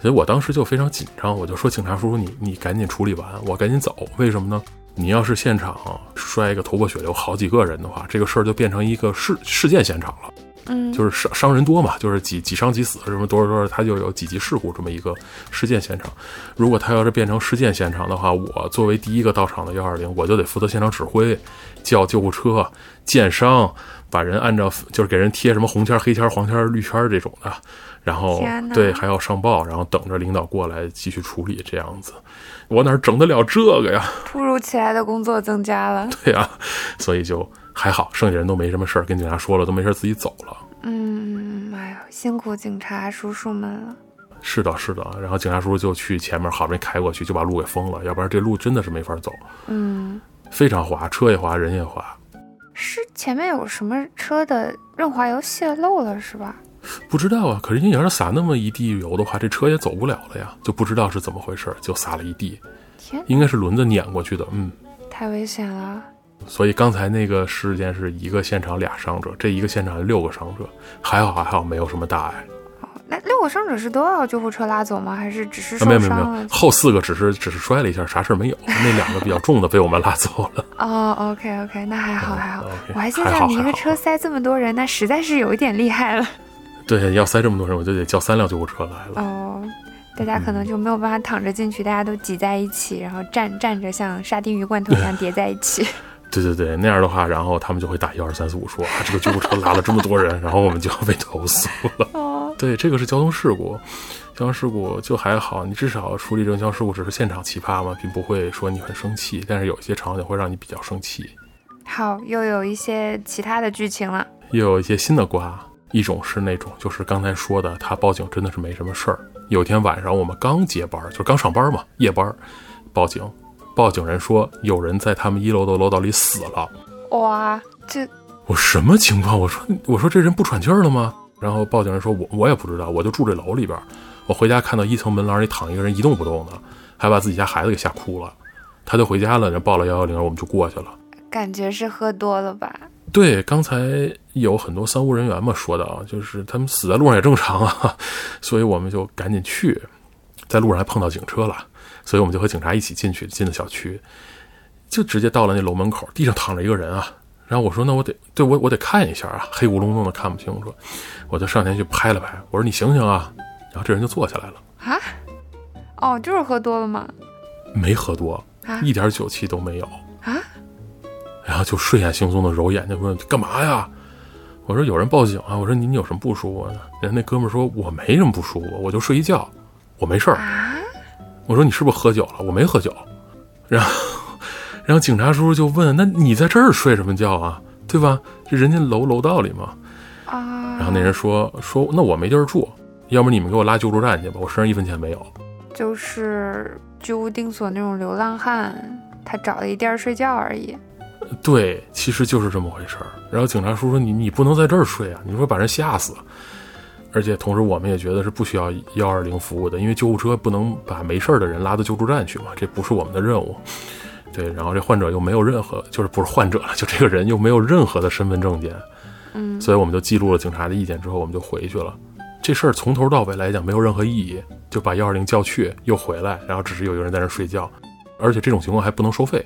所以我当时就非常紧张，我就说：“警察叔叔，你你赶紧处理完，我赶紧走。为什么呢？你要是现场摔一个头破血流，好几个人的话，这个事儿就变成一个事事件现场了。嗯，就是伤伤人多嘛，就是几几伤几死，什么多少多少，他就有几级事故这么一个事件现场。如果他要是变成事件现场的话，我作为第一个到场的幺二零，我就得负责现场指挥，叫救护车、见伤，把人按照就是给人贴什么红签、黑签、黄签、绿圈这种的，然后对还要上报，然后等着领导过来继续处理这样子。我哪整得了这个呀？突如其来的工作增加了。对呀、所以就还好，剩下人都没什么事儿，跟警察说了都没事儿，自己走了。嗯，哎呦，辛苦警察叔叔们了。是的，是的。然后警察叔叔就去前面，好不容易开过去，就把路给封了，要不然这路真的是没法走，嗯，非常滑，车也滑，人也滑。是前面有什么车的润滑油泄漏了是吧？不知道啊，可是你要是撒那么一地油的话，这车也走不了了呀，就不知道是怎么回事，就撒了一地，天，应该是轮子碾过去的，嗯。太危险了。所以刚才那个事件是一个现场俩伤者，这一个现场六个伤者，还好还好，没有什么大碍。哦，那六个伤者是都要救护车拉走吗？还是只是没有没有没有，？后四个只是只是摔了一下，啥事儿没有。那两个比较重的被我们拉走了。哦，OK OK，那还好还好。我还心想你一个车塞这么多人，那实在是有一点厉害了。对，要塞这么多人，我就得叫三辆救护车来了。哦，大家可能就没有办法躺着进去，大家都挤在一起，然后站站着像沙丁鱼罐头一样叠在一起。对对对，那样的话，然后他们就会打幺二三四五说啊，这个救护车拉了这么多人，然后我们就要被投诉了。哦，对，这个是交通事故，交通事故就还好，你至少处理这种交通事故只是现场奇葩嘛，并不会说你很生气，但是有一些场景会让你比较生气。好，又有一些其他的剧情了。又有一些新的瓜，一种是那种就是刚才说的，他报警真的是没什么事儿。有一天晚上我们刚接班，就是刚上班嘛，夜班，报警，报警人说有人在他们一楼的楼道里死了。哇，这我什么情况？我说我说这人不喘气儿了吗？然后报警人说我我也不知道，我就住这楼里边儿，我回家看到一层门廊里躺一个人一动不动的，还把自己家孩子给吓哭了，他就回家了，就报了幺幺零，我们就过去了。感觉是喝多了吧？对，刚才有很多三无人员嘛说的啊，就是他们死在路上也正常啊，所以我们就赶紧去，在路上还碰到警车了，所以我们就和警察一起进去，进了小区，就直接到了那楼门口，地上躺着一个人啊。然后我说那我得对我我得看一下啊，黑咕隆咚的看不清楚，我就上前去拍了拍，我说你醒醒啊，然后这人就坐下来了，啊？哦，就是喝多了吗？没喝多，啊一点酒气都没有。啊？然后就睡眼惺忪的揉眼睛问干嘛呀？我说有人报警啊！我说您有什么不舒服的？人那哥们儿说我没什么不舒服，我就睡一觉，我没事儿。啊？我说你是不是喝酒了？我没喝酒。然后，然后警察叔叔就问：那你在这儿睡什么觉啊？对吧？这人家楼楼道里嘛。啊？然后那人说说那我没地儿住，要不你们给我拉救助站去吧，我身上一分钱没有。就是居无定所那种流浪汉，他找了一地儿睡觉而已。对，其实就是这么回事儿。然后警察叔说：“你你不能在这儿睡啊，你说把人吓死。”而且同时我们也觉得是不需要幺二零服务的，因为救护车不能把没事儿的人拉到救助站去嘛，这不是我们的任务。对，然后这患者又没有任何，就是不是患者了，就这个人又没有任何的身份证件，嗯，所以我们就记录了警察的意见之后，我们就回去了。这事儿从头到尾来讲没有任何意义，就把幺二零叫去又回来，然后只是有一个人在那儿睡觉，而且这种情况还不能收费。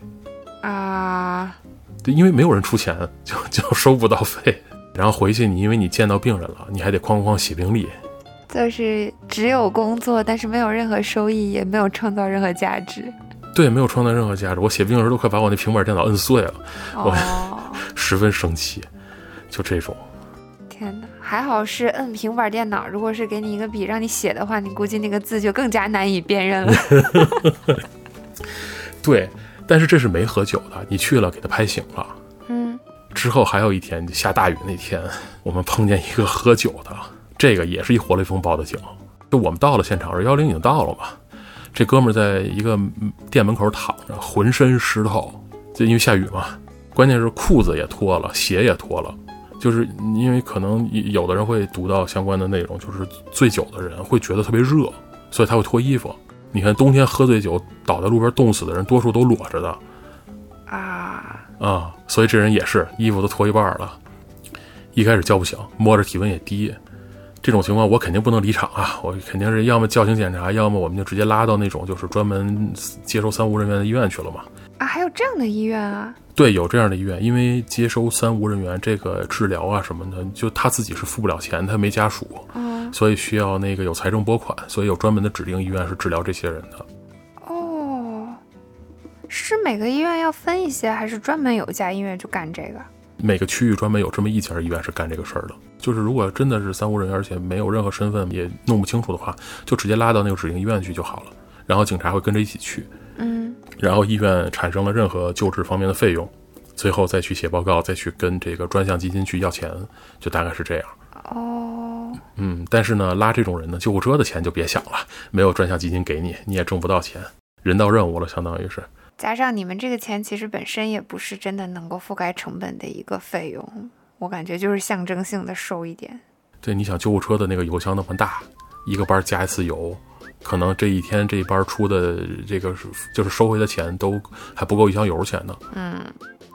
啊，对，因为没有人出钱，就 就收不到费。然后回去你因为你见到病人了，你还得哐哐写病历。就是只有工作，但是没有任何收益，也没有创造任何价值。对，没有创造任何价值。我写病的时都快把我那平板电脑摁碎了，哦，十分生气，就这种。天哪，还好是摁平板电脑，如果是给你一个笔让你写的话，你估计那个字就更加难以辨认了。对，但是这是没喝酒的，你去了给他拍醒了。嗯，之后还有一天下大雨那天，我们碰见一个喝酒的，这个也是一活雷锋报的警。就我们到了现场，这幺零已经到了嘛。这哥们在一个店门口躺着，浑身湿透，就因为下雨嘛。关键是裤子也脱了，鞋也脱了，就是因为可能有的人会读到相关的内容，就是醉酒的人会觉得特别热，所以他会脱衣服。你看冬天喝醉酒倒在路边冻死的人，多数都裸着的。啊啊，所以这人也是衣服都脱一半了。一开始叫不醒，摸着体温也低。这种情况我肯定不能离场啊！我肯定是要么叫醒检查，要么我们就直接拉到那种就是专门接收三无人员的医院去了嘛。啊，还有这样的医院啊？对，有这样的医院，因为接收三无人员这个治疗啊什么的，就他自己是付不了钱，他没家属，所以需要那个有财政拨款，所以有专门的指定医院是治疗这些人的。哦，是每个医院要分一些，还是专门有一家医院就干这个？每个区域专门有这么一家医院是干这个事儿的。就是如果真的是三无人员，而且没有任何身份，也弄不清楚的话，就直接拉到那个指定医院去就好了。然后警察会跟着一起去，嗯，然后医院产生了任何救治方面的费用，最后再去写报告，再去跟这个专项基金去要钱，就大概是这样。哦，嗯，但是呢，拉这种人呢，救护车的钱就别想了，没有专项基金给你，你也挣不到钱，人到任务了，相当于是。加上你们这个钱其实本身也不是真的能够覆盖成本的一个费用，我感觉就是象征性的收一点。对，你想救护车的那个油箱那么大，一个班加一次油，可能这一天这一班出的这个是就是收回的钱都还不够一箱油钱呢。嗯，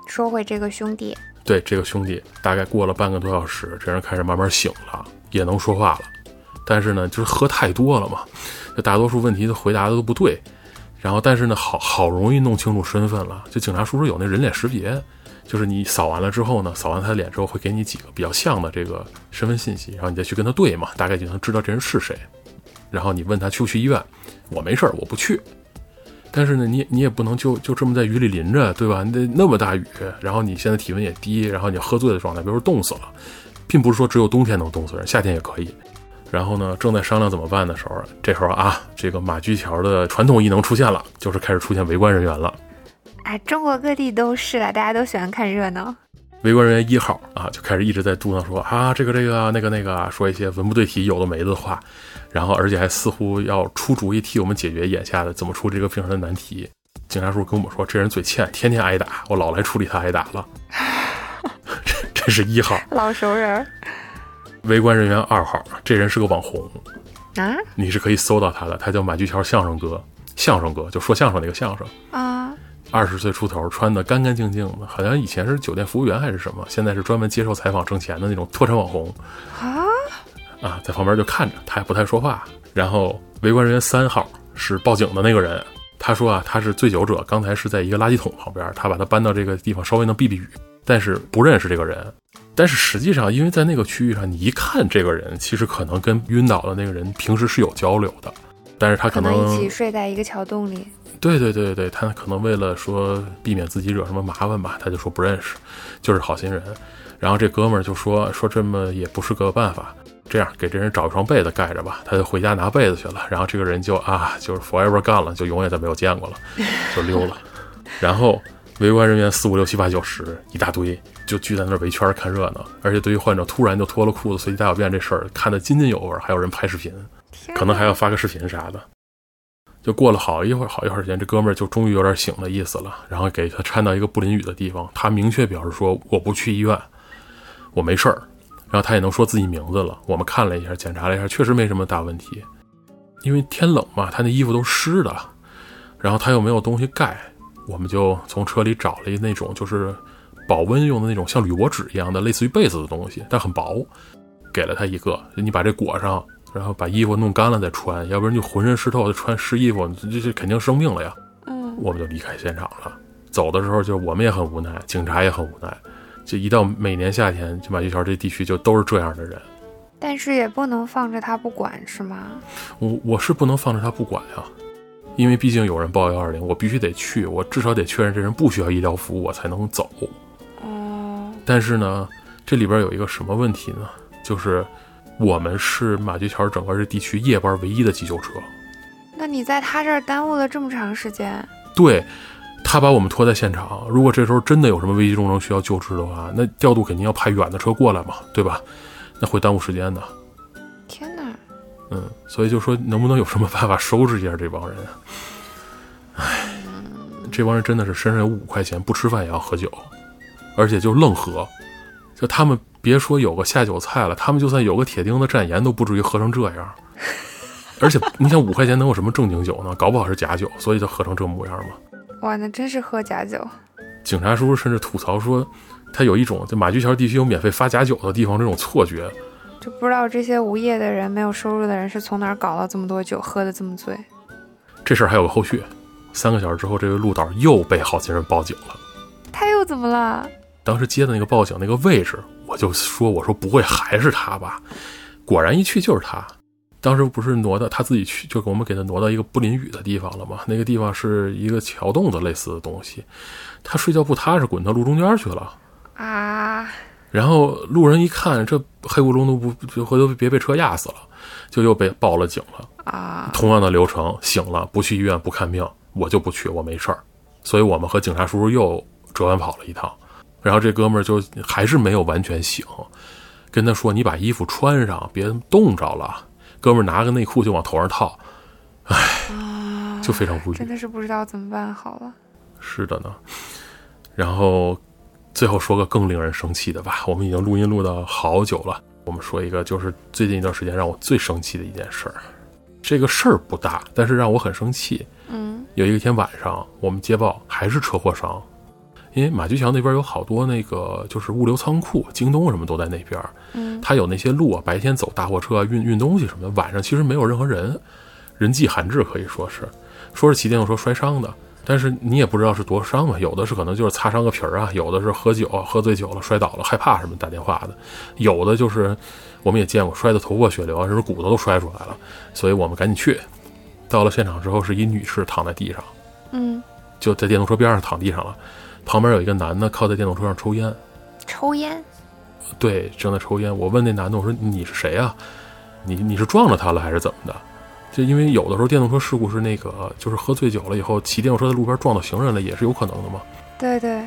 说回这个兄弟，对这个兄弟，大概过了半个多小时，这人开始慢慢醒了，也能说话了，但是呢，就是喝太多了嘛，就大多数问题的回答的都不对。然后，但是呢，好好容易弄清楚身份了。就警察叔叔有那人脸识别，就是你扫完了之后呢，扫完他的脸之后，会给你几个比较像的这个身份信息，然后你再去跟他对嘛，大概就能知道这人是谁。然后你问他去不去医院，我没事儿，我不去。但是呢，你你也不能就就这么在雨里淋着，对吧？那那么大雨，然后你现在体温也低，然后你喝醉的状态，比如说冻死了，并不是说只有冬天能冻死人，夏天也可以。然后呢，正在商量怎么办的时候，这时候啊，这个马驹桥的传统异能出现了，就是开始出现围观人员了。哎，中国各地都是啊，大家都喜欢看热闹。围观人员一号啊，就开始一直在嘟囔说啊，这个这个那个那个，说一些文不对题、有的没的话，然后而且还似乎要出主意替我们解决眼下的怎么出这个平常的难题。警察叔叔跟我们说，这人嘴欠，天天挨打，我老来处理他挨打了。这 这是一号老熟人。围观人员二号，这人是个网红。啊，你是可以搜到他的，他叫马驹桥相声哥，相声哥就说相声那个相声。啊，二十岁出头，穿的干干净净的，好像以前是酒店服务员还是什么，现在是专门接受采访挣钱的那种脱产网红。啊？啊，在旁边就看着，他也不太说话。然后围观人员三号是报警的那个人，他说啊，他是醉酒者，刚才是在一个垃圾桶旁边，他把他搬到这个地方，稍微能避避雨，但是不认识这个人。但是实际上，因为在那个区域上，你一看这个人，其实可能跟晕倒的那个人平时是有交流的，但是他可能一起睡在一个桥洞里。对对对对，他可能为了说避免自己惹什么麻烦吧，他就说不认识，就是好心人。然后这哥们儿就说说这么也不是个办法，这样给这人找一双被子盖着吧，他就回家拿被子去了。然后这个人就啊，就是 forever gone 了，就永远再没有见过了，就溜了。然后。围观人员四五六七八九十一大堆，就聚在那儿围圈看热闹。而且对于患者突然就脱了裤子随地大小便这事儿，看得津津有味。还有人拍视频，可能还要发个视频啥的。就过了好一会儿，好一会儿时间，这哥们儿就终于有点醒的意思了。然后给他搀到一个不淋雨的地方，他明确表示说：“我不去医院，我没事儿。”然后他也能说自己名字了。我们看了一下，检查了一下，确实没什么大问题。因为天冷嘛，他那衣服都湿的，然后他又没有东西盖。我们就从车里找了一那种就是保温用的那种像铝箔纸一样的类似于被子的东西，但很薄，给了他一个。你把这裹上，然后把衣服弄干了再穿，要不然就浑身湿透，穿湿衣服，这这肯定生病了呀。嗯，我们就离开现场了。走的时候就我们也很无奈，警察也很无奈。就一到每年夏天，就马驹桥这地区就都是这样的人。但是也不能放着他不管，是吗？我我是不能放着他不管呀。因为毕竟有人报幺二零，我必须得去，我至少得确认这人不需要医疗服务，我才能走。哦，但是呢，这里边有一个什么问题呢？就是我们是马驹桥整个这地区夜班唯一的急救车。那你在他这儿耽误了这么长时间？对，他把我们拖在现场。如果这时候真的有什么危急重症需要救治的话，那调度肯定要派远的车过来嘛，对吧？那会耽误时间的。嗯，所以就说能不能有什么办法收拾一下这帮人？唉，这帮人真的是身上有五块钱，不吃饭也要喝酒，而且就愣喝。就他们别说有个下酒菜了，他们就算有个铁钉子蘸盐，都不至于喝成这样。而且你想五块钱能有什么正经酒呢？搞不好是假酒，所以就喝成这模样嘛。哇，那真是喝假酒。警察叔叔甚至吐槽说，他有一种在马驹桥地区有免费发假酒的地方这种错觉。就不知道这些无业的人、没有收入的人是从哪儿搞了这么多酒，喝的这么醉。这事儿还有个后续，三个小时之后，这位陆导又被好心人报警了。他又怎么了？当时接的那个报警那个位置，我就说：“我说不会还是他吧？”果然一去就是他。当时不是挪到他自己去，就给我们给他挪到一个不淋雨的地方了吗？那个地方是一个桥洞子类似的东西，他睡觉不踏实，滚到路中间去了啊！然后路人一看，这黑咕隆咚不回头别被车压死了，就又被报了警了啊！同样的流程，醒了不去医院不看病，我就不去，我没事儿。所以我们和警察叔叔又折返跑了一趟，然后这哥们儿就还是没有完全醒，跟他说：“你把衣服穿上，别冻着了。”哥们儿拿个内裤就往头上套，唉，就非常无语，真的是不知道怎么办好了。是的呢，然后最后说个更令人生气的吧。我们已经录音录到好久了，我们说一个就是最近一段时间让我最生气的一件事儿。这个事儿不大，但是让我很生气。嗯，有一天晚上，我们接报还是车祸伤。因为马驹桥那边有好多那个就是物流仓库，京东什么都在那边。嗯，它有那些路啊，白天走大货车运运东西什么的，晚上其实没有任何人，人迹罕至，可以说是，说是骑电动车摔伤的，但是你也不知道是多伤嘛，有的是可能就是擦伤个皮儿啊，有的是喝酒喝醉酒了摔倒了害怕什么打电话的，有的就是我们也见过摔得头破血流，甚至骨头都摔出来了，所以我们赶紧去，到了现场之后是一女士躺在地上，嗯，就在电动车边上躺地上了。旁边有一个男的靠在电动车上抽烟，抽烟，对，正在抽烟。我问那男的，我说你是谁啊？你你是撞着他了还是怎么的？就因为有的时候电动车事故是那个，就是喝醉酒了以后骑电动车在路边撞到行人了，也是有可能的嘛。对对。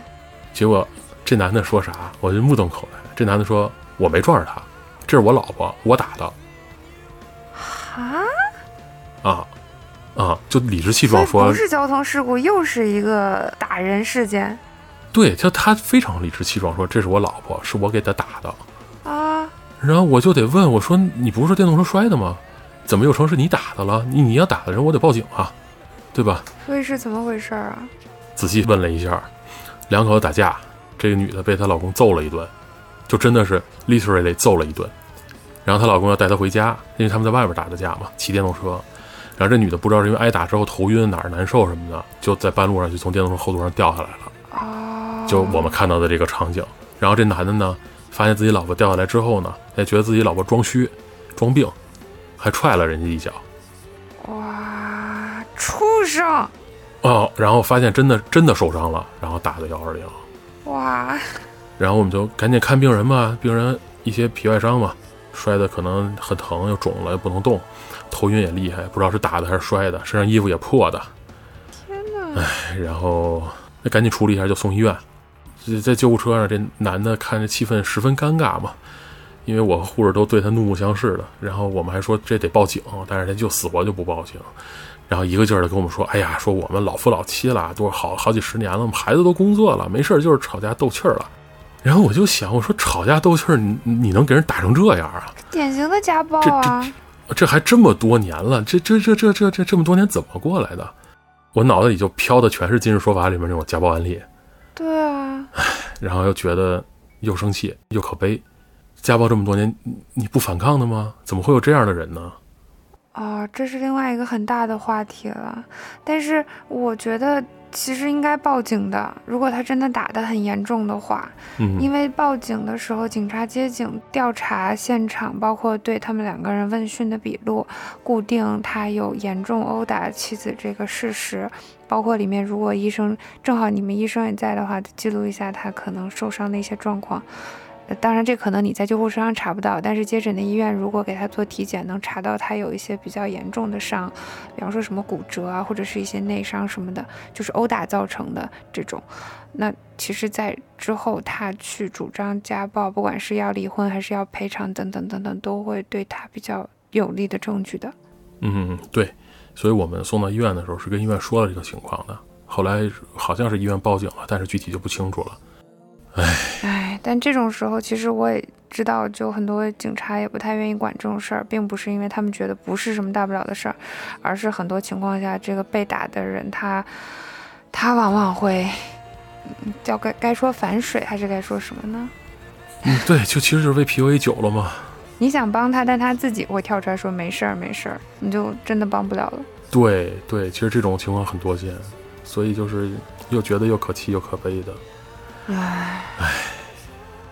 结果这男的说啥？我就目瞪口呆。这男的说我没撞着他，这是我老婆，我打的。啊？啊啊！就理直气壮说不是交通事故，又是一个打人事件。对，就他非常理直气壮说：“这是我老婆，是我给她打的。”啊！然后我就得问我说：“你不是说电动车摔的吗？怎么又成是你打的了？你你要打的人，我得报警啊，对吧？”所以是怎么回事啊？仔细问了一下，两口子打架，这个女的被她老公揍了一顿，就真的是 literally 揍了一顿。然后她老公要带她回家，因为他们在外边打的架嘛，骑电动车。然后这女的不知道是因为挨打之后头晕哪儿难受什么的，就在半路上就从电动车后座上掉下来了。就我们看到的这个场景，然后这男的呢，发现自己老婆掉下来之后呢，也觉得自己老婆装虚、装病，还踹了人家一脚。哇，畜生！哦，然后发现真的真的受伤了，然后打的幺二零。哇！然后我们就赶紧看病人吧，病人一些皮外伤嘛，摔的可能很疼，又肿了，又不能动，头晕也厉害，不知道是打的还是摔的，身上衣服也破的。天哪！哎，然后那赶紧处理一下就送医院。在救护车上，这男的看着气氛十分尴尬嘛，因为我和护士都对他怒目相视的。然后我们还说这得报警，但是他就死活就不报警。然后一个劲儿的跟我们说：“哎呀，说我们老夫老妻了，多好好几十年了，我们孩子都工作了，没事就是吵架斗气儿了。”然后我就想，我说吵架斗气儿，你你能给人打成这样啊？典型的家暴啊！这这还这么多年了，这这这这这这这么多年怎么过来的？我脑子里就飘的全是《今日说法》里面那种家暴案例。对啊，然后又觉得又生气又可悲，家暴这么多年，你不反抗的吗？怎么会有这样的人呢？啊，这是另外一个很大的话题了。但是我觉得其实应该报警的。如果他真的打得很严重的话，嗯，因为报警的时候，警察接警调查现场，包括对他们两个人问讯的笔录，固定他有严重殴打妻子这个事实，包括里面如果医生正好你们医生也在的话，记录一下他可能受伤的一些状况。当然，这可能你在救护车上查不到，但是接诊的医院如果给他做体检，能查到他有一些比较严重的伤，比方说什么骨折啊，或者是一些内伤什么的，就是殴打造成的这种。那其实，在之后他去主张家暴，不管是要离婚还是要赔偿等等等等，都会对他比较有利的证据的。嗯，对，所以我们送到医院的时候是跟医院说了这个情况的，后来好像是医院报警了，但是具体就不清楚了。唉，但这种时候，其实我也知道，就很多警察也不太愿意管这种事儿，并不是因为他们觉得不是什么大不了的事儿，而是很多情况下，这个被打的人他他往往会，嗯叫该该说反水还是该说什么呢？嗯，对，就其实就是被 PUA 久了嘛。你想帮他，但他自己会跳出来说没事儿没事儿，你就真的帮不了了。对对，其实这种情况很多见，所以就是又觉得又可气又可悲的。唉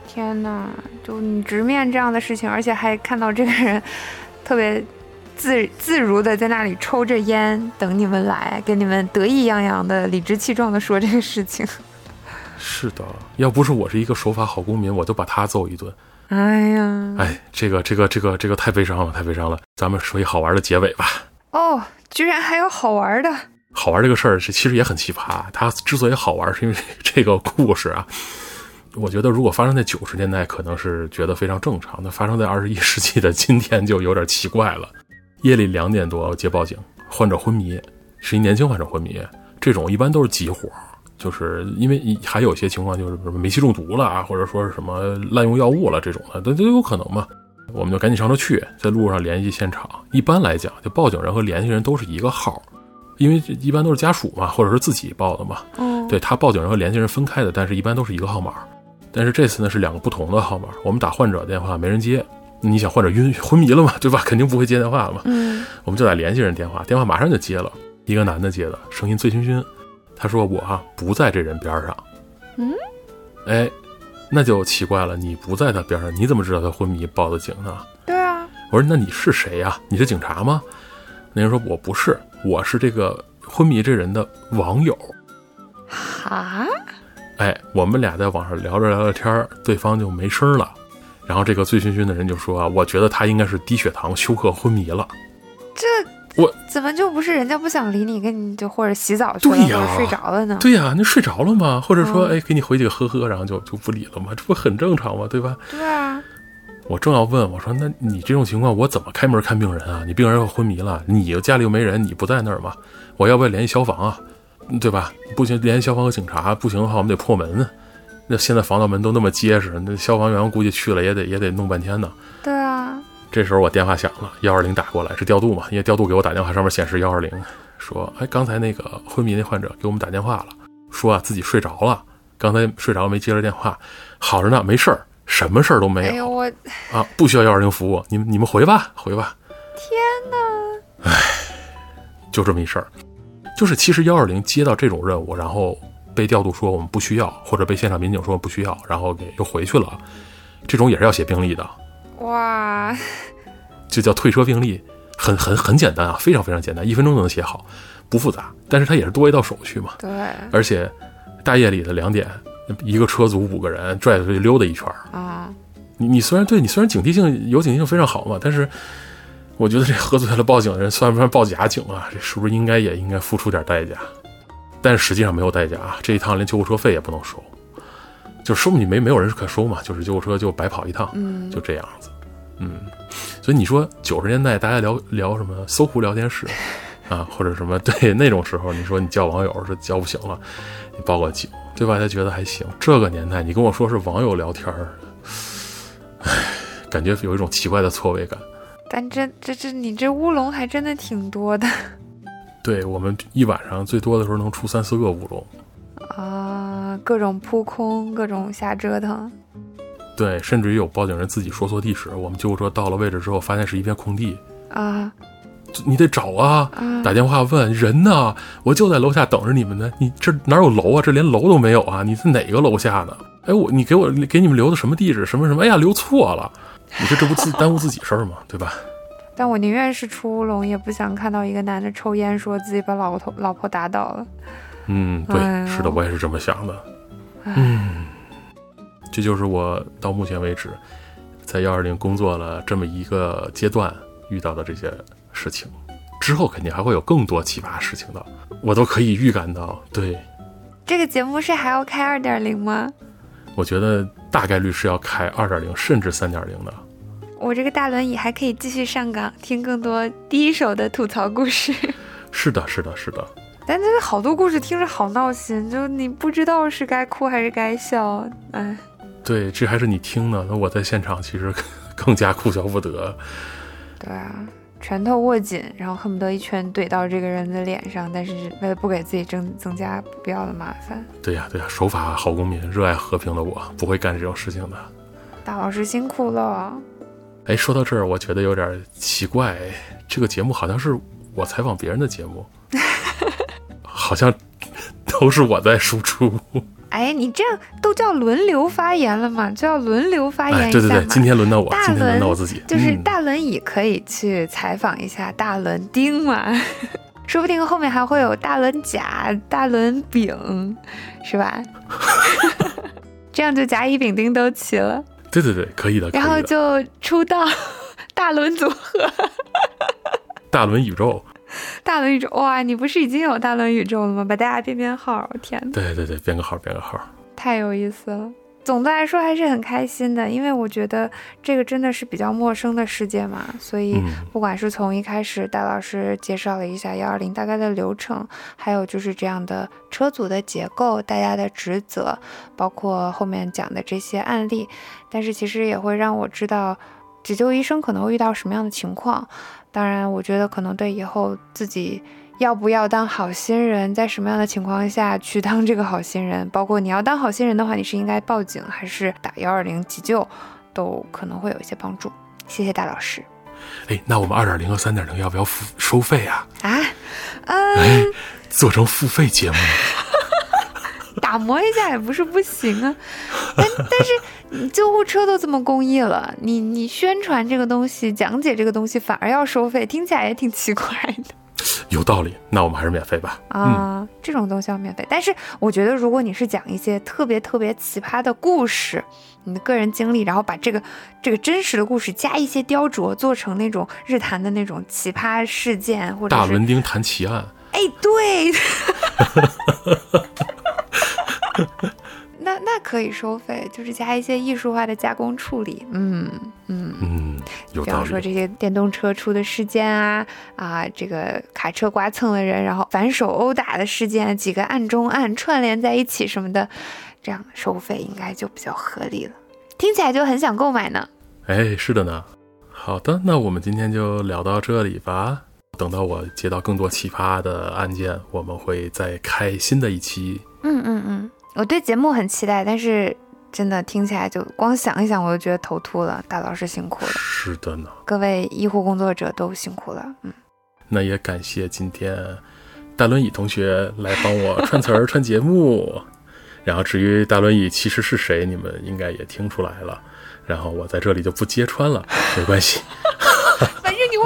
天哪！就你直面这样的事情，而且还看到这个人特别自自如的在那里抽着烟等你们来，跟你们得意洋洋的、理直气壮的说这个事情。是的，要不是我是一个守法好公民，我就把他揍一顿。哎呀，哎，这个这个这个这个太悲伤了，太悲伤了。咱们说一好玩的结尾吧。哦，居然还有好玩的！好玩这个事儿是其实也很奇葩。它之所以好玩，是因为 这个故事啊，我觉得如果发生在九十年代，可能是觉得非常正常那；发生在二十一世纪的今天，就有点奇怪了。夜里两点多接报警，患者昏迷，是一年轻患者昏迷。这种一般都是急火，就是因为还有一些情况就是什么煤气中毒了啊，或者说是什么滥用药物了这种的，都都有可能嘛。我们就赶紧上车去，在路上联系现场。一般来讲，就报警人和联系人都是一个号。因为一般都是家属嘛，或者是自己报的嘛，哦，对他报警人和联系人分开的，但是一般都是一个号码。但是这次呢是两个不同的号码，我们打患者电话没人接，你想患者晕昏迷了嘛，对吧？肯定不会接电话了嘛。嗯，我们就打联系人电话，电话马上就接了，一个男的接的，声音醉醺醺。他说我啊不在这人边上。嗯，哎，那就奇怪了，你不在他边上，你怎么知道他昏迷报的警呢？对啊，我说那你是谁呀、你是警察吗？那人说我不是，我是这个昏迷这人的网友。哈，哎，我们俩在网上聊着聊着天儿，对方就没声儿了。然后这个醉醺醺的人就说啊，我觉得他应该是低血糖休克昏迷了。这我怎么就不是人家不想理你，跟你就或者洗澡去了，睡着了呢？对呀、那睡着了吗？或者说，嗯哎，给你回几个呵呵，然后就就不理了吗？这不很正常吗？对吧？对啊，我正要问，我说那你这种情况，我怎么开门看病人啊？你病人要昏迷了，你家里又没人，你不在那儿吗？我要不要联系消防啊？嗯对吧？不行，联系消防和警察，不行的话，我们得破门。那现在防盗门都那么结实，那消防员估计去了也得也得弄半天呢。对啊，这时候我电话响了，幺二零打过来，是调度嘛？因为调度给我打电话，上面显示幺二零，说，哎，刚才那个昏迷那患者给我们打电话了，说啊自己睡着了，刚才睡着没接着电话，好着呢，没事儿，什么事儿都没有。哎呦我啊，不需要幺二零服务，你们你们回吧，回吧，天哪！就这么一事儿。就是其实幺二零接到这种任务，然后被调度说我们不需要，或者被现场民警说不需要，然后给又回去了，这种也是要写病历的，哇，就叫退车病历，很很很简单啊，非常非常简单，一分钟就能写好，不复杂。但是它也是多一道手续嘛，对而且大夜里的两点，一个车组五个人拽出去溜达一圈儿，啊，你你虽然对你虽然警惕性有警惕性非常好嘛，但是我觉得这 喝醉了报警的人算不算报假警啊？这是不是应该也应该付出点代价？但是实际上没有代价啊，这一趟连救护车费也不能收，就说明你没没有人可收嘛，就是救护车就白跑一趟，嗯，就这样子，嗯，所以你说九十年代大家聊聊什么搜狐聊天室啊，或者什么对那种时候，你说你叫网友是叫不醒了，你报个警，对吧？他觉得还行。这个年代你跟我说是网友聊天儿，唉，感觉有一种奇怪的错位感。但这这这你这乌龙还真的挺多的 对我们一晚上最多的时候能出三四个乌龙，啊，各种扑空，各种瞎折腾，对，甚至于有报警人自己说错地址，我们救护车到了位置之后，发现是一片空地，啊，你得找啊，啊打电话问人呢，我就在楼下等着你们呢。你这哪有楼啊？这连楼都没有啊！你在哪个楼下呢？哎，我你给我给你们留的什么地址？什么什么？哎呀，留错了。你说这不自 耽误自己事儿吗？对吧？但我宁愿是出乌龙，也不想看到一个男的抽烟，说自己把老头老婆打倒了。嗯，对，哎是的，我也是这么想的。嗯，这就是我到目前为止在幺二零工作了这么一个阶段遇到的这些事情。之后肯定还会有更多奇葩事情的，我都可以预感到。对，这个节目是还要开二点零吗？我觉得大概率是要开二点零甚至三点零的。我这个大轮椅还可以继续上岗，听更多第一手的吐槽故事。是的，是的，是的。但这个好多故事听着好闹心，就你不知道是该哭还是该笑。哎，对，这还是你听呢，那我在现场其实更加哭笑不得。对啊，拳头握紧，然后恨不得一拳怼到这个人的脸上，但是为了不给自己增增加不必要的麻烦，对呀，对呀，守法好公民，热爱和平的我不会干这种事情的。大老师辛苦了。哎，说到这儿，我觉得有点奇怪，这个节目好像是我采访别人的节目，好像都是我在输出。哎，你这样都叫轮流发言了嘛？就要轮流发言哎，一下嘛。对对对，今天轮到我，大今天轮到我自己，就是嗯大轮椅可以去采访一下大轮丁嘛，说不定后面还会有大轮甲、大轮丙，是吧？这样就甲乙丙丁都齐了，对对对，可以的，可然后。就出道 大轮组合、大轮宇宙，大轮宇宙。哇，你不是已经有大轮宇宙了吗？把大家编编号，天哪！对对对，编个号，编个号。太有意思了。总的来说还是很开心的，因为我觉得这个真的是比较陌生的世界嘛，所以嗯不管是从一开始戴老师介绍了一下幺二零大概的流程，还有就是这样的车组的结构、大家的职责，包括后面讲的这些案例，但是其实也会让我知道急救医生可能会遇到什么样的情况。当然，我觉得可能对以后自己要不要当好心人，在什么样的情况下去当这个好心人，包括你要当好心人的话，你是应该报警还是打幺二零急救，都可能会有一些帮助。谢谢大老师哎，那我们二点零和三点零要不要付收费啊？啊，嗯，哎，做成付费节目呢？打磨一下也不是不行啊，但但是你救护车都这么公益了，你你宣传这个东西、讲解这个东西反而要收费，听起来也挺奇怪的。有道理，那我们还是免费吧。嗯，啊，这种东西要免费。但是我觉得，如果你是讲一些特别特别奇葩的故事，你的个人经历，然后把这个这个真实的故事加一些雕琢，做成那种日坛的那种奇葩事件，或者大伦丁谈奇案，哎，对，那那可以收费，就是加一些艺术化的加工处理。嗯嗯。嗯，有比方说。这些电动车出的事件啊啊，这个卡车刮蹭了人，然后反手殴打的事件，几个案中案串联在一起什么的，这样收费应该就比较合理了，听起来就很想购买呢。哎，是的呢。好的，那我们今天就聊到这里吧。等到我接到更多奇葩的案件，我们会再开新的一期。嗯嗯嗯，我对节目很期待，但是真的听起来就光想一想我就觉得头秃了。大老师辛苦了，是的呢。各位医护工作者都辛苦了。嗯，那也感谢今天大轮椅同学来帮我串词儿、串节目。然后至于大轮椅其实是谁，你们应该也听出来了。然后我在这里就不揭穿了，没关系。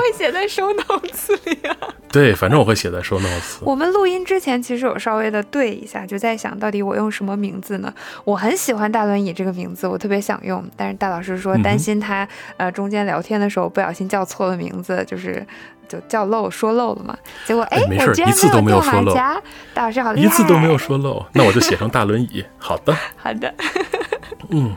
会写在 show notes 里啊。对，反正我会写在 show notes。我们录音之前其实有稍微的对一下，就在想到底我用什么名字呢？我很喜欢大轮椅这个名字，我特别想用，但是大老师说担心他、呃中间聊天的时候不小心叫错了名字，就是就叫漏说漏了嘛。结果哎哎，没事一次都没有说漏，大老师好厉害，一次都没有。说漏，那我就写成大轮椅。好的，好的，嗯，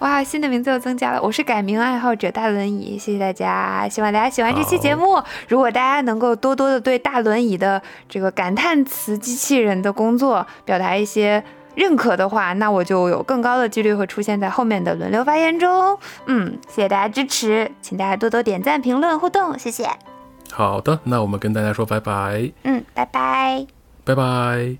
哇，新的名字又增加了，我是改名爱好者大轮椅，谢谢大家，希望大家喜欢这期节目。如果大家能够多多的对大轮椅的这个感叹词机器人的工作表达一些认可的话，那我就有更高的几率会出现在后面的轮流发言中。嗯，谢谢大家支持，请大家多多点赞、评论、互动，谢谢。好的，那我们跟大家说拜拜，嗯，拜拜。拜拜。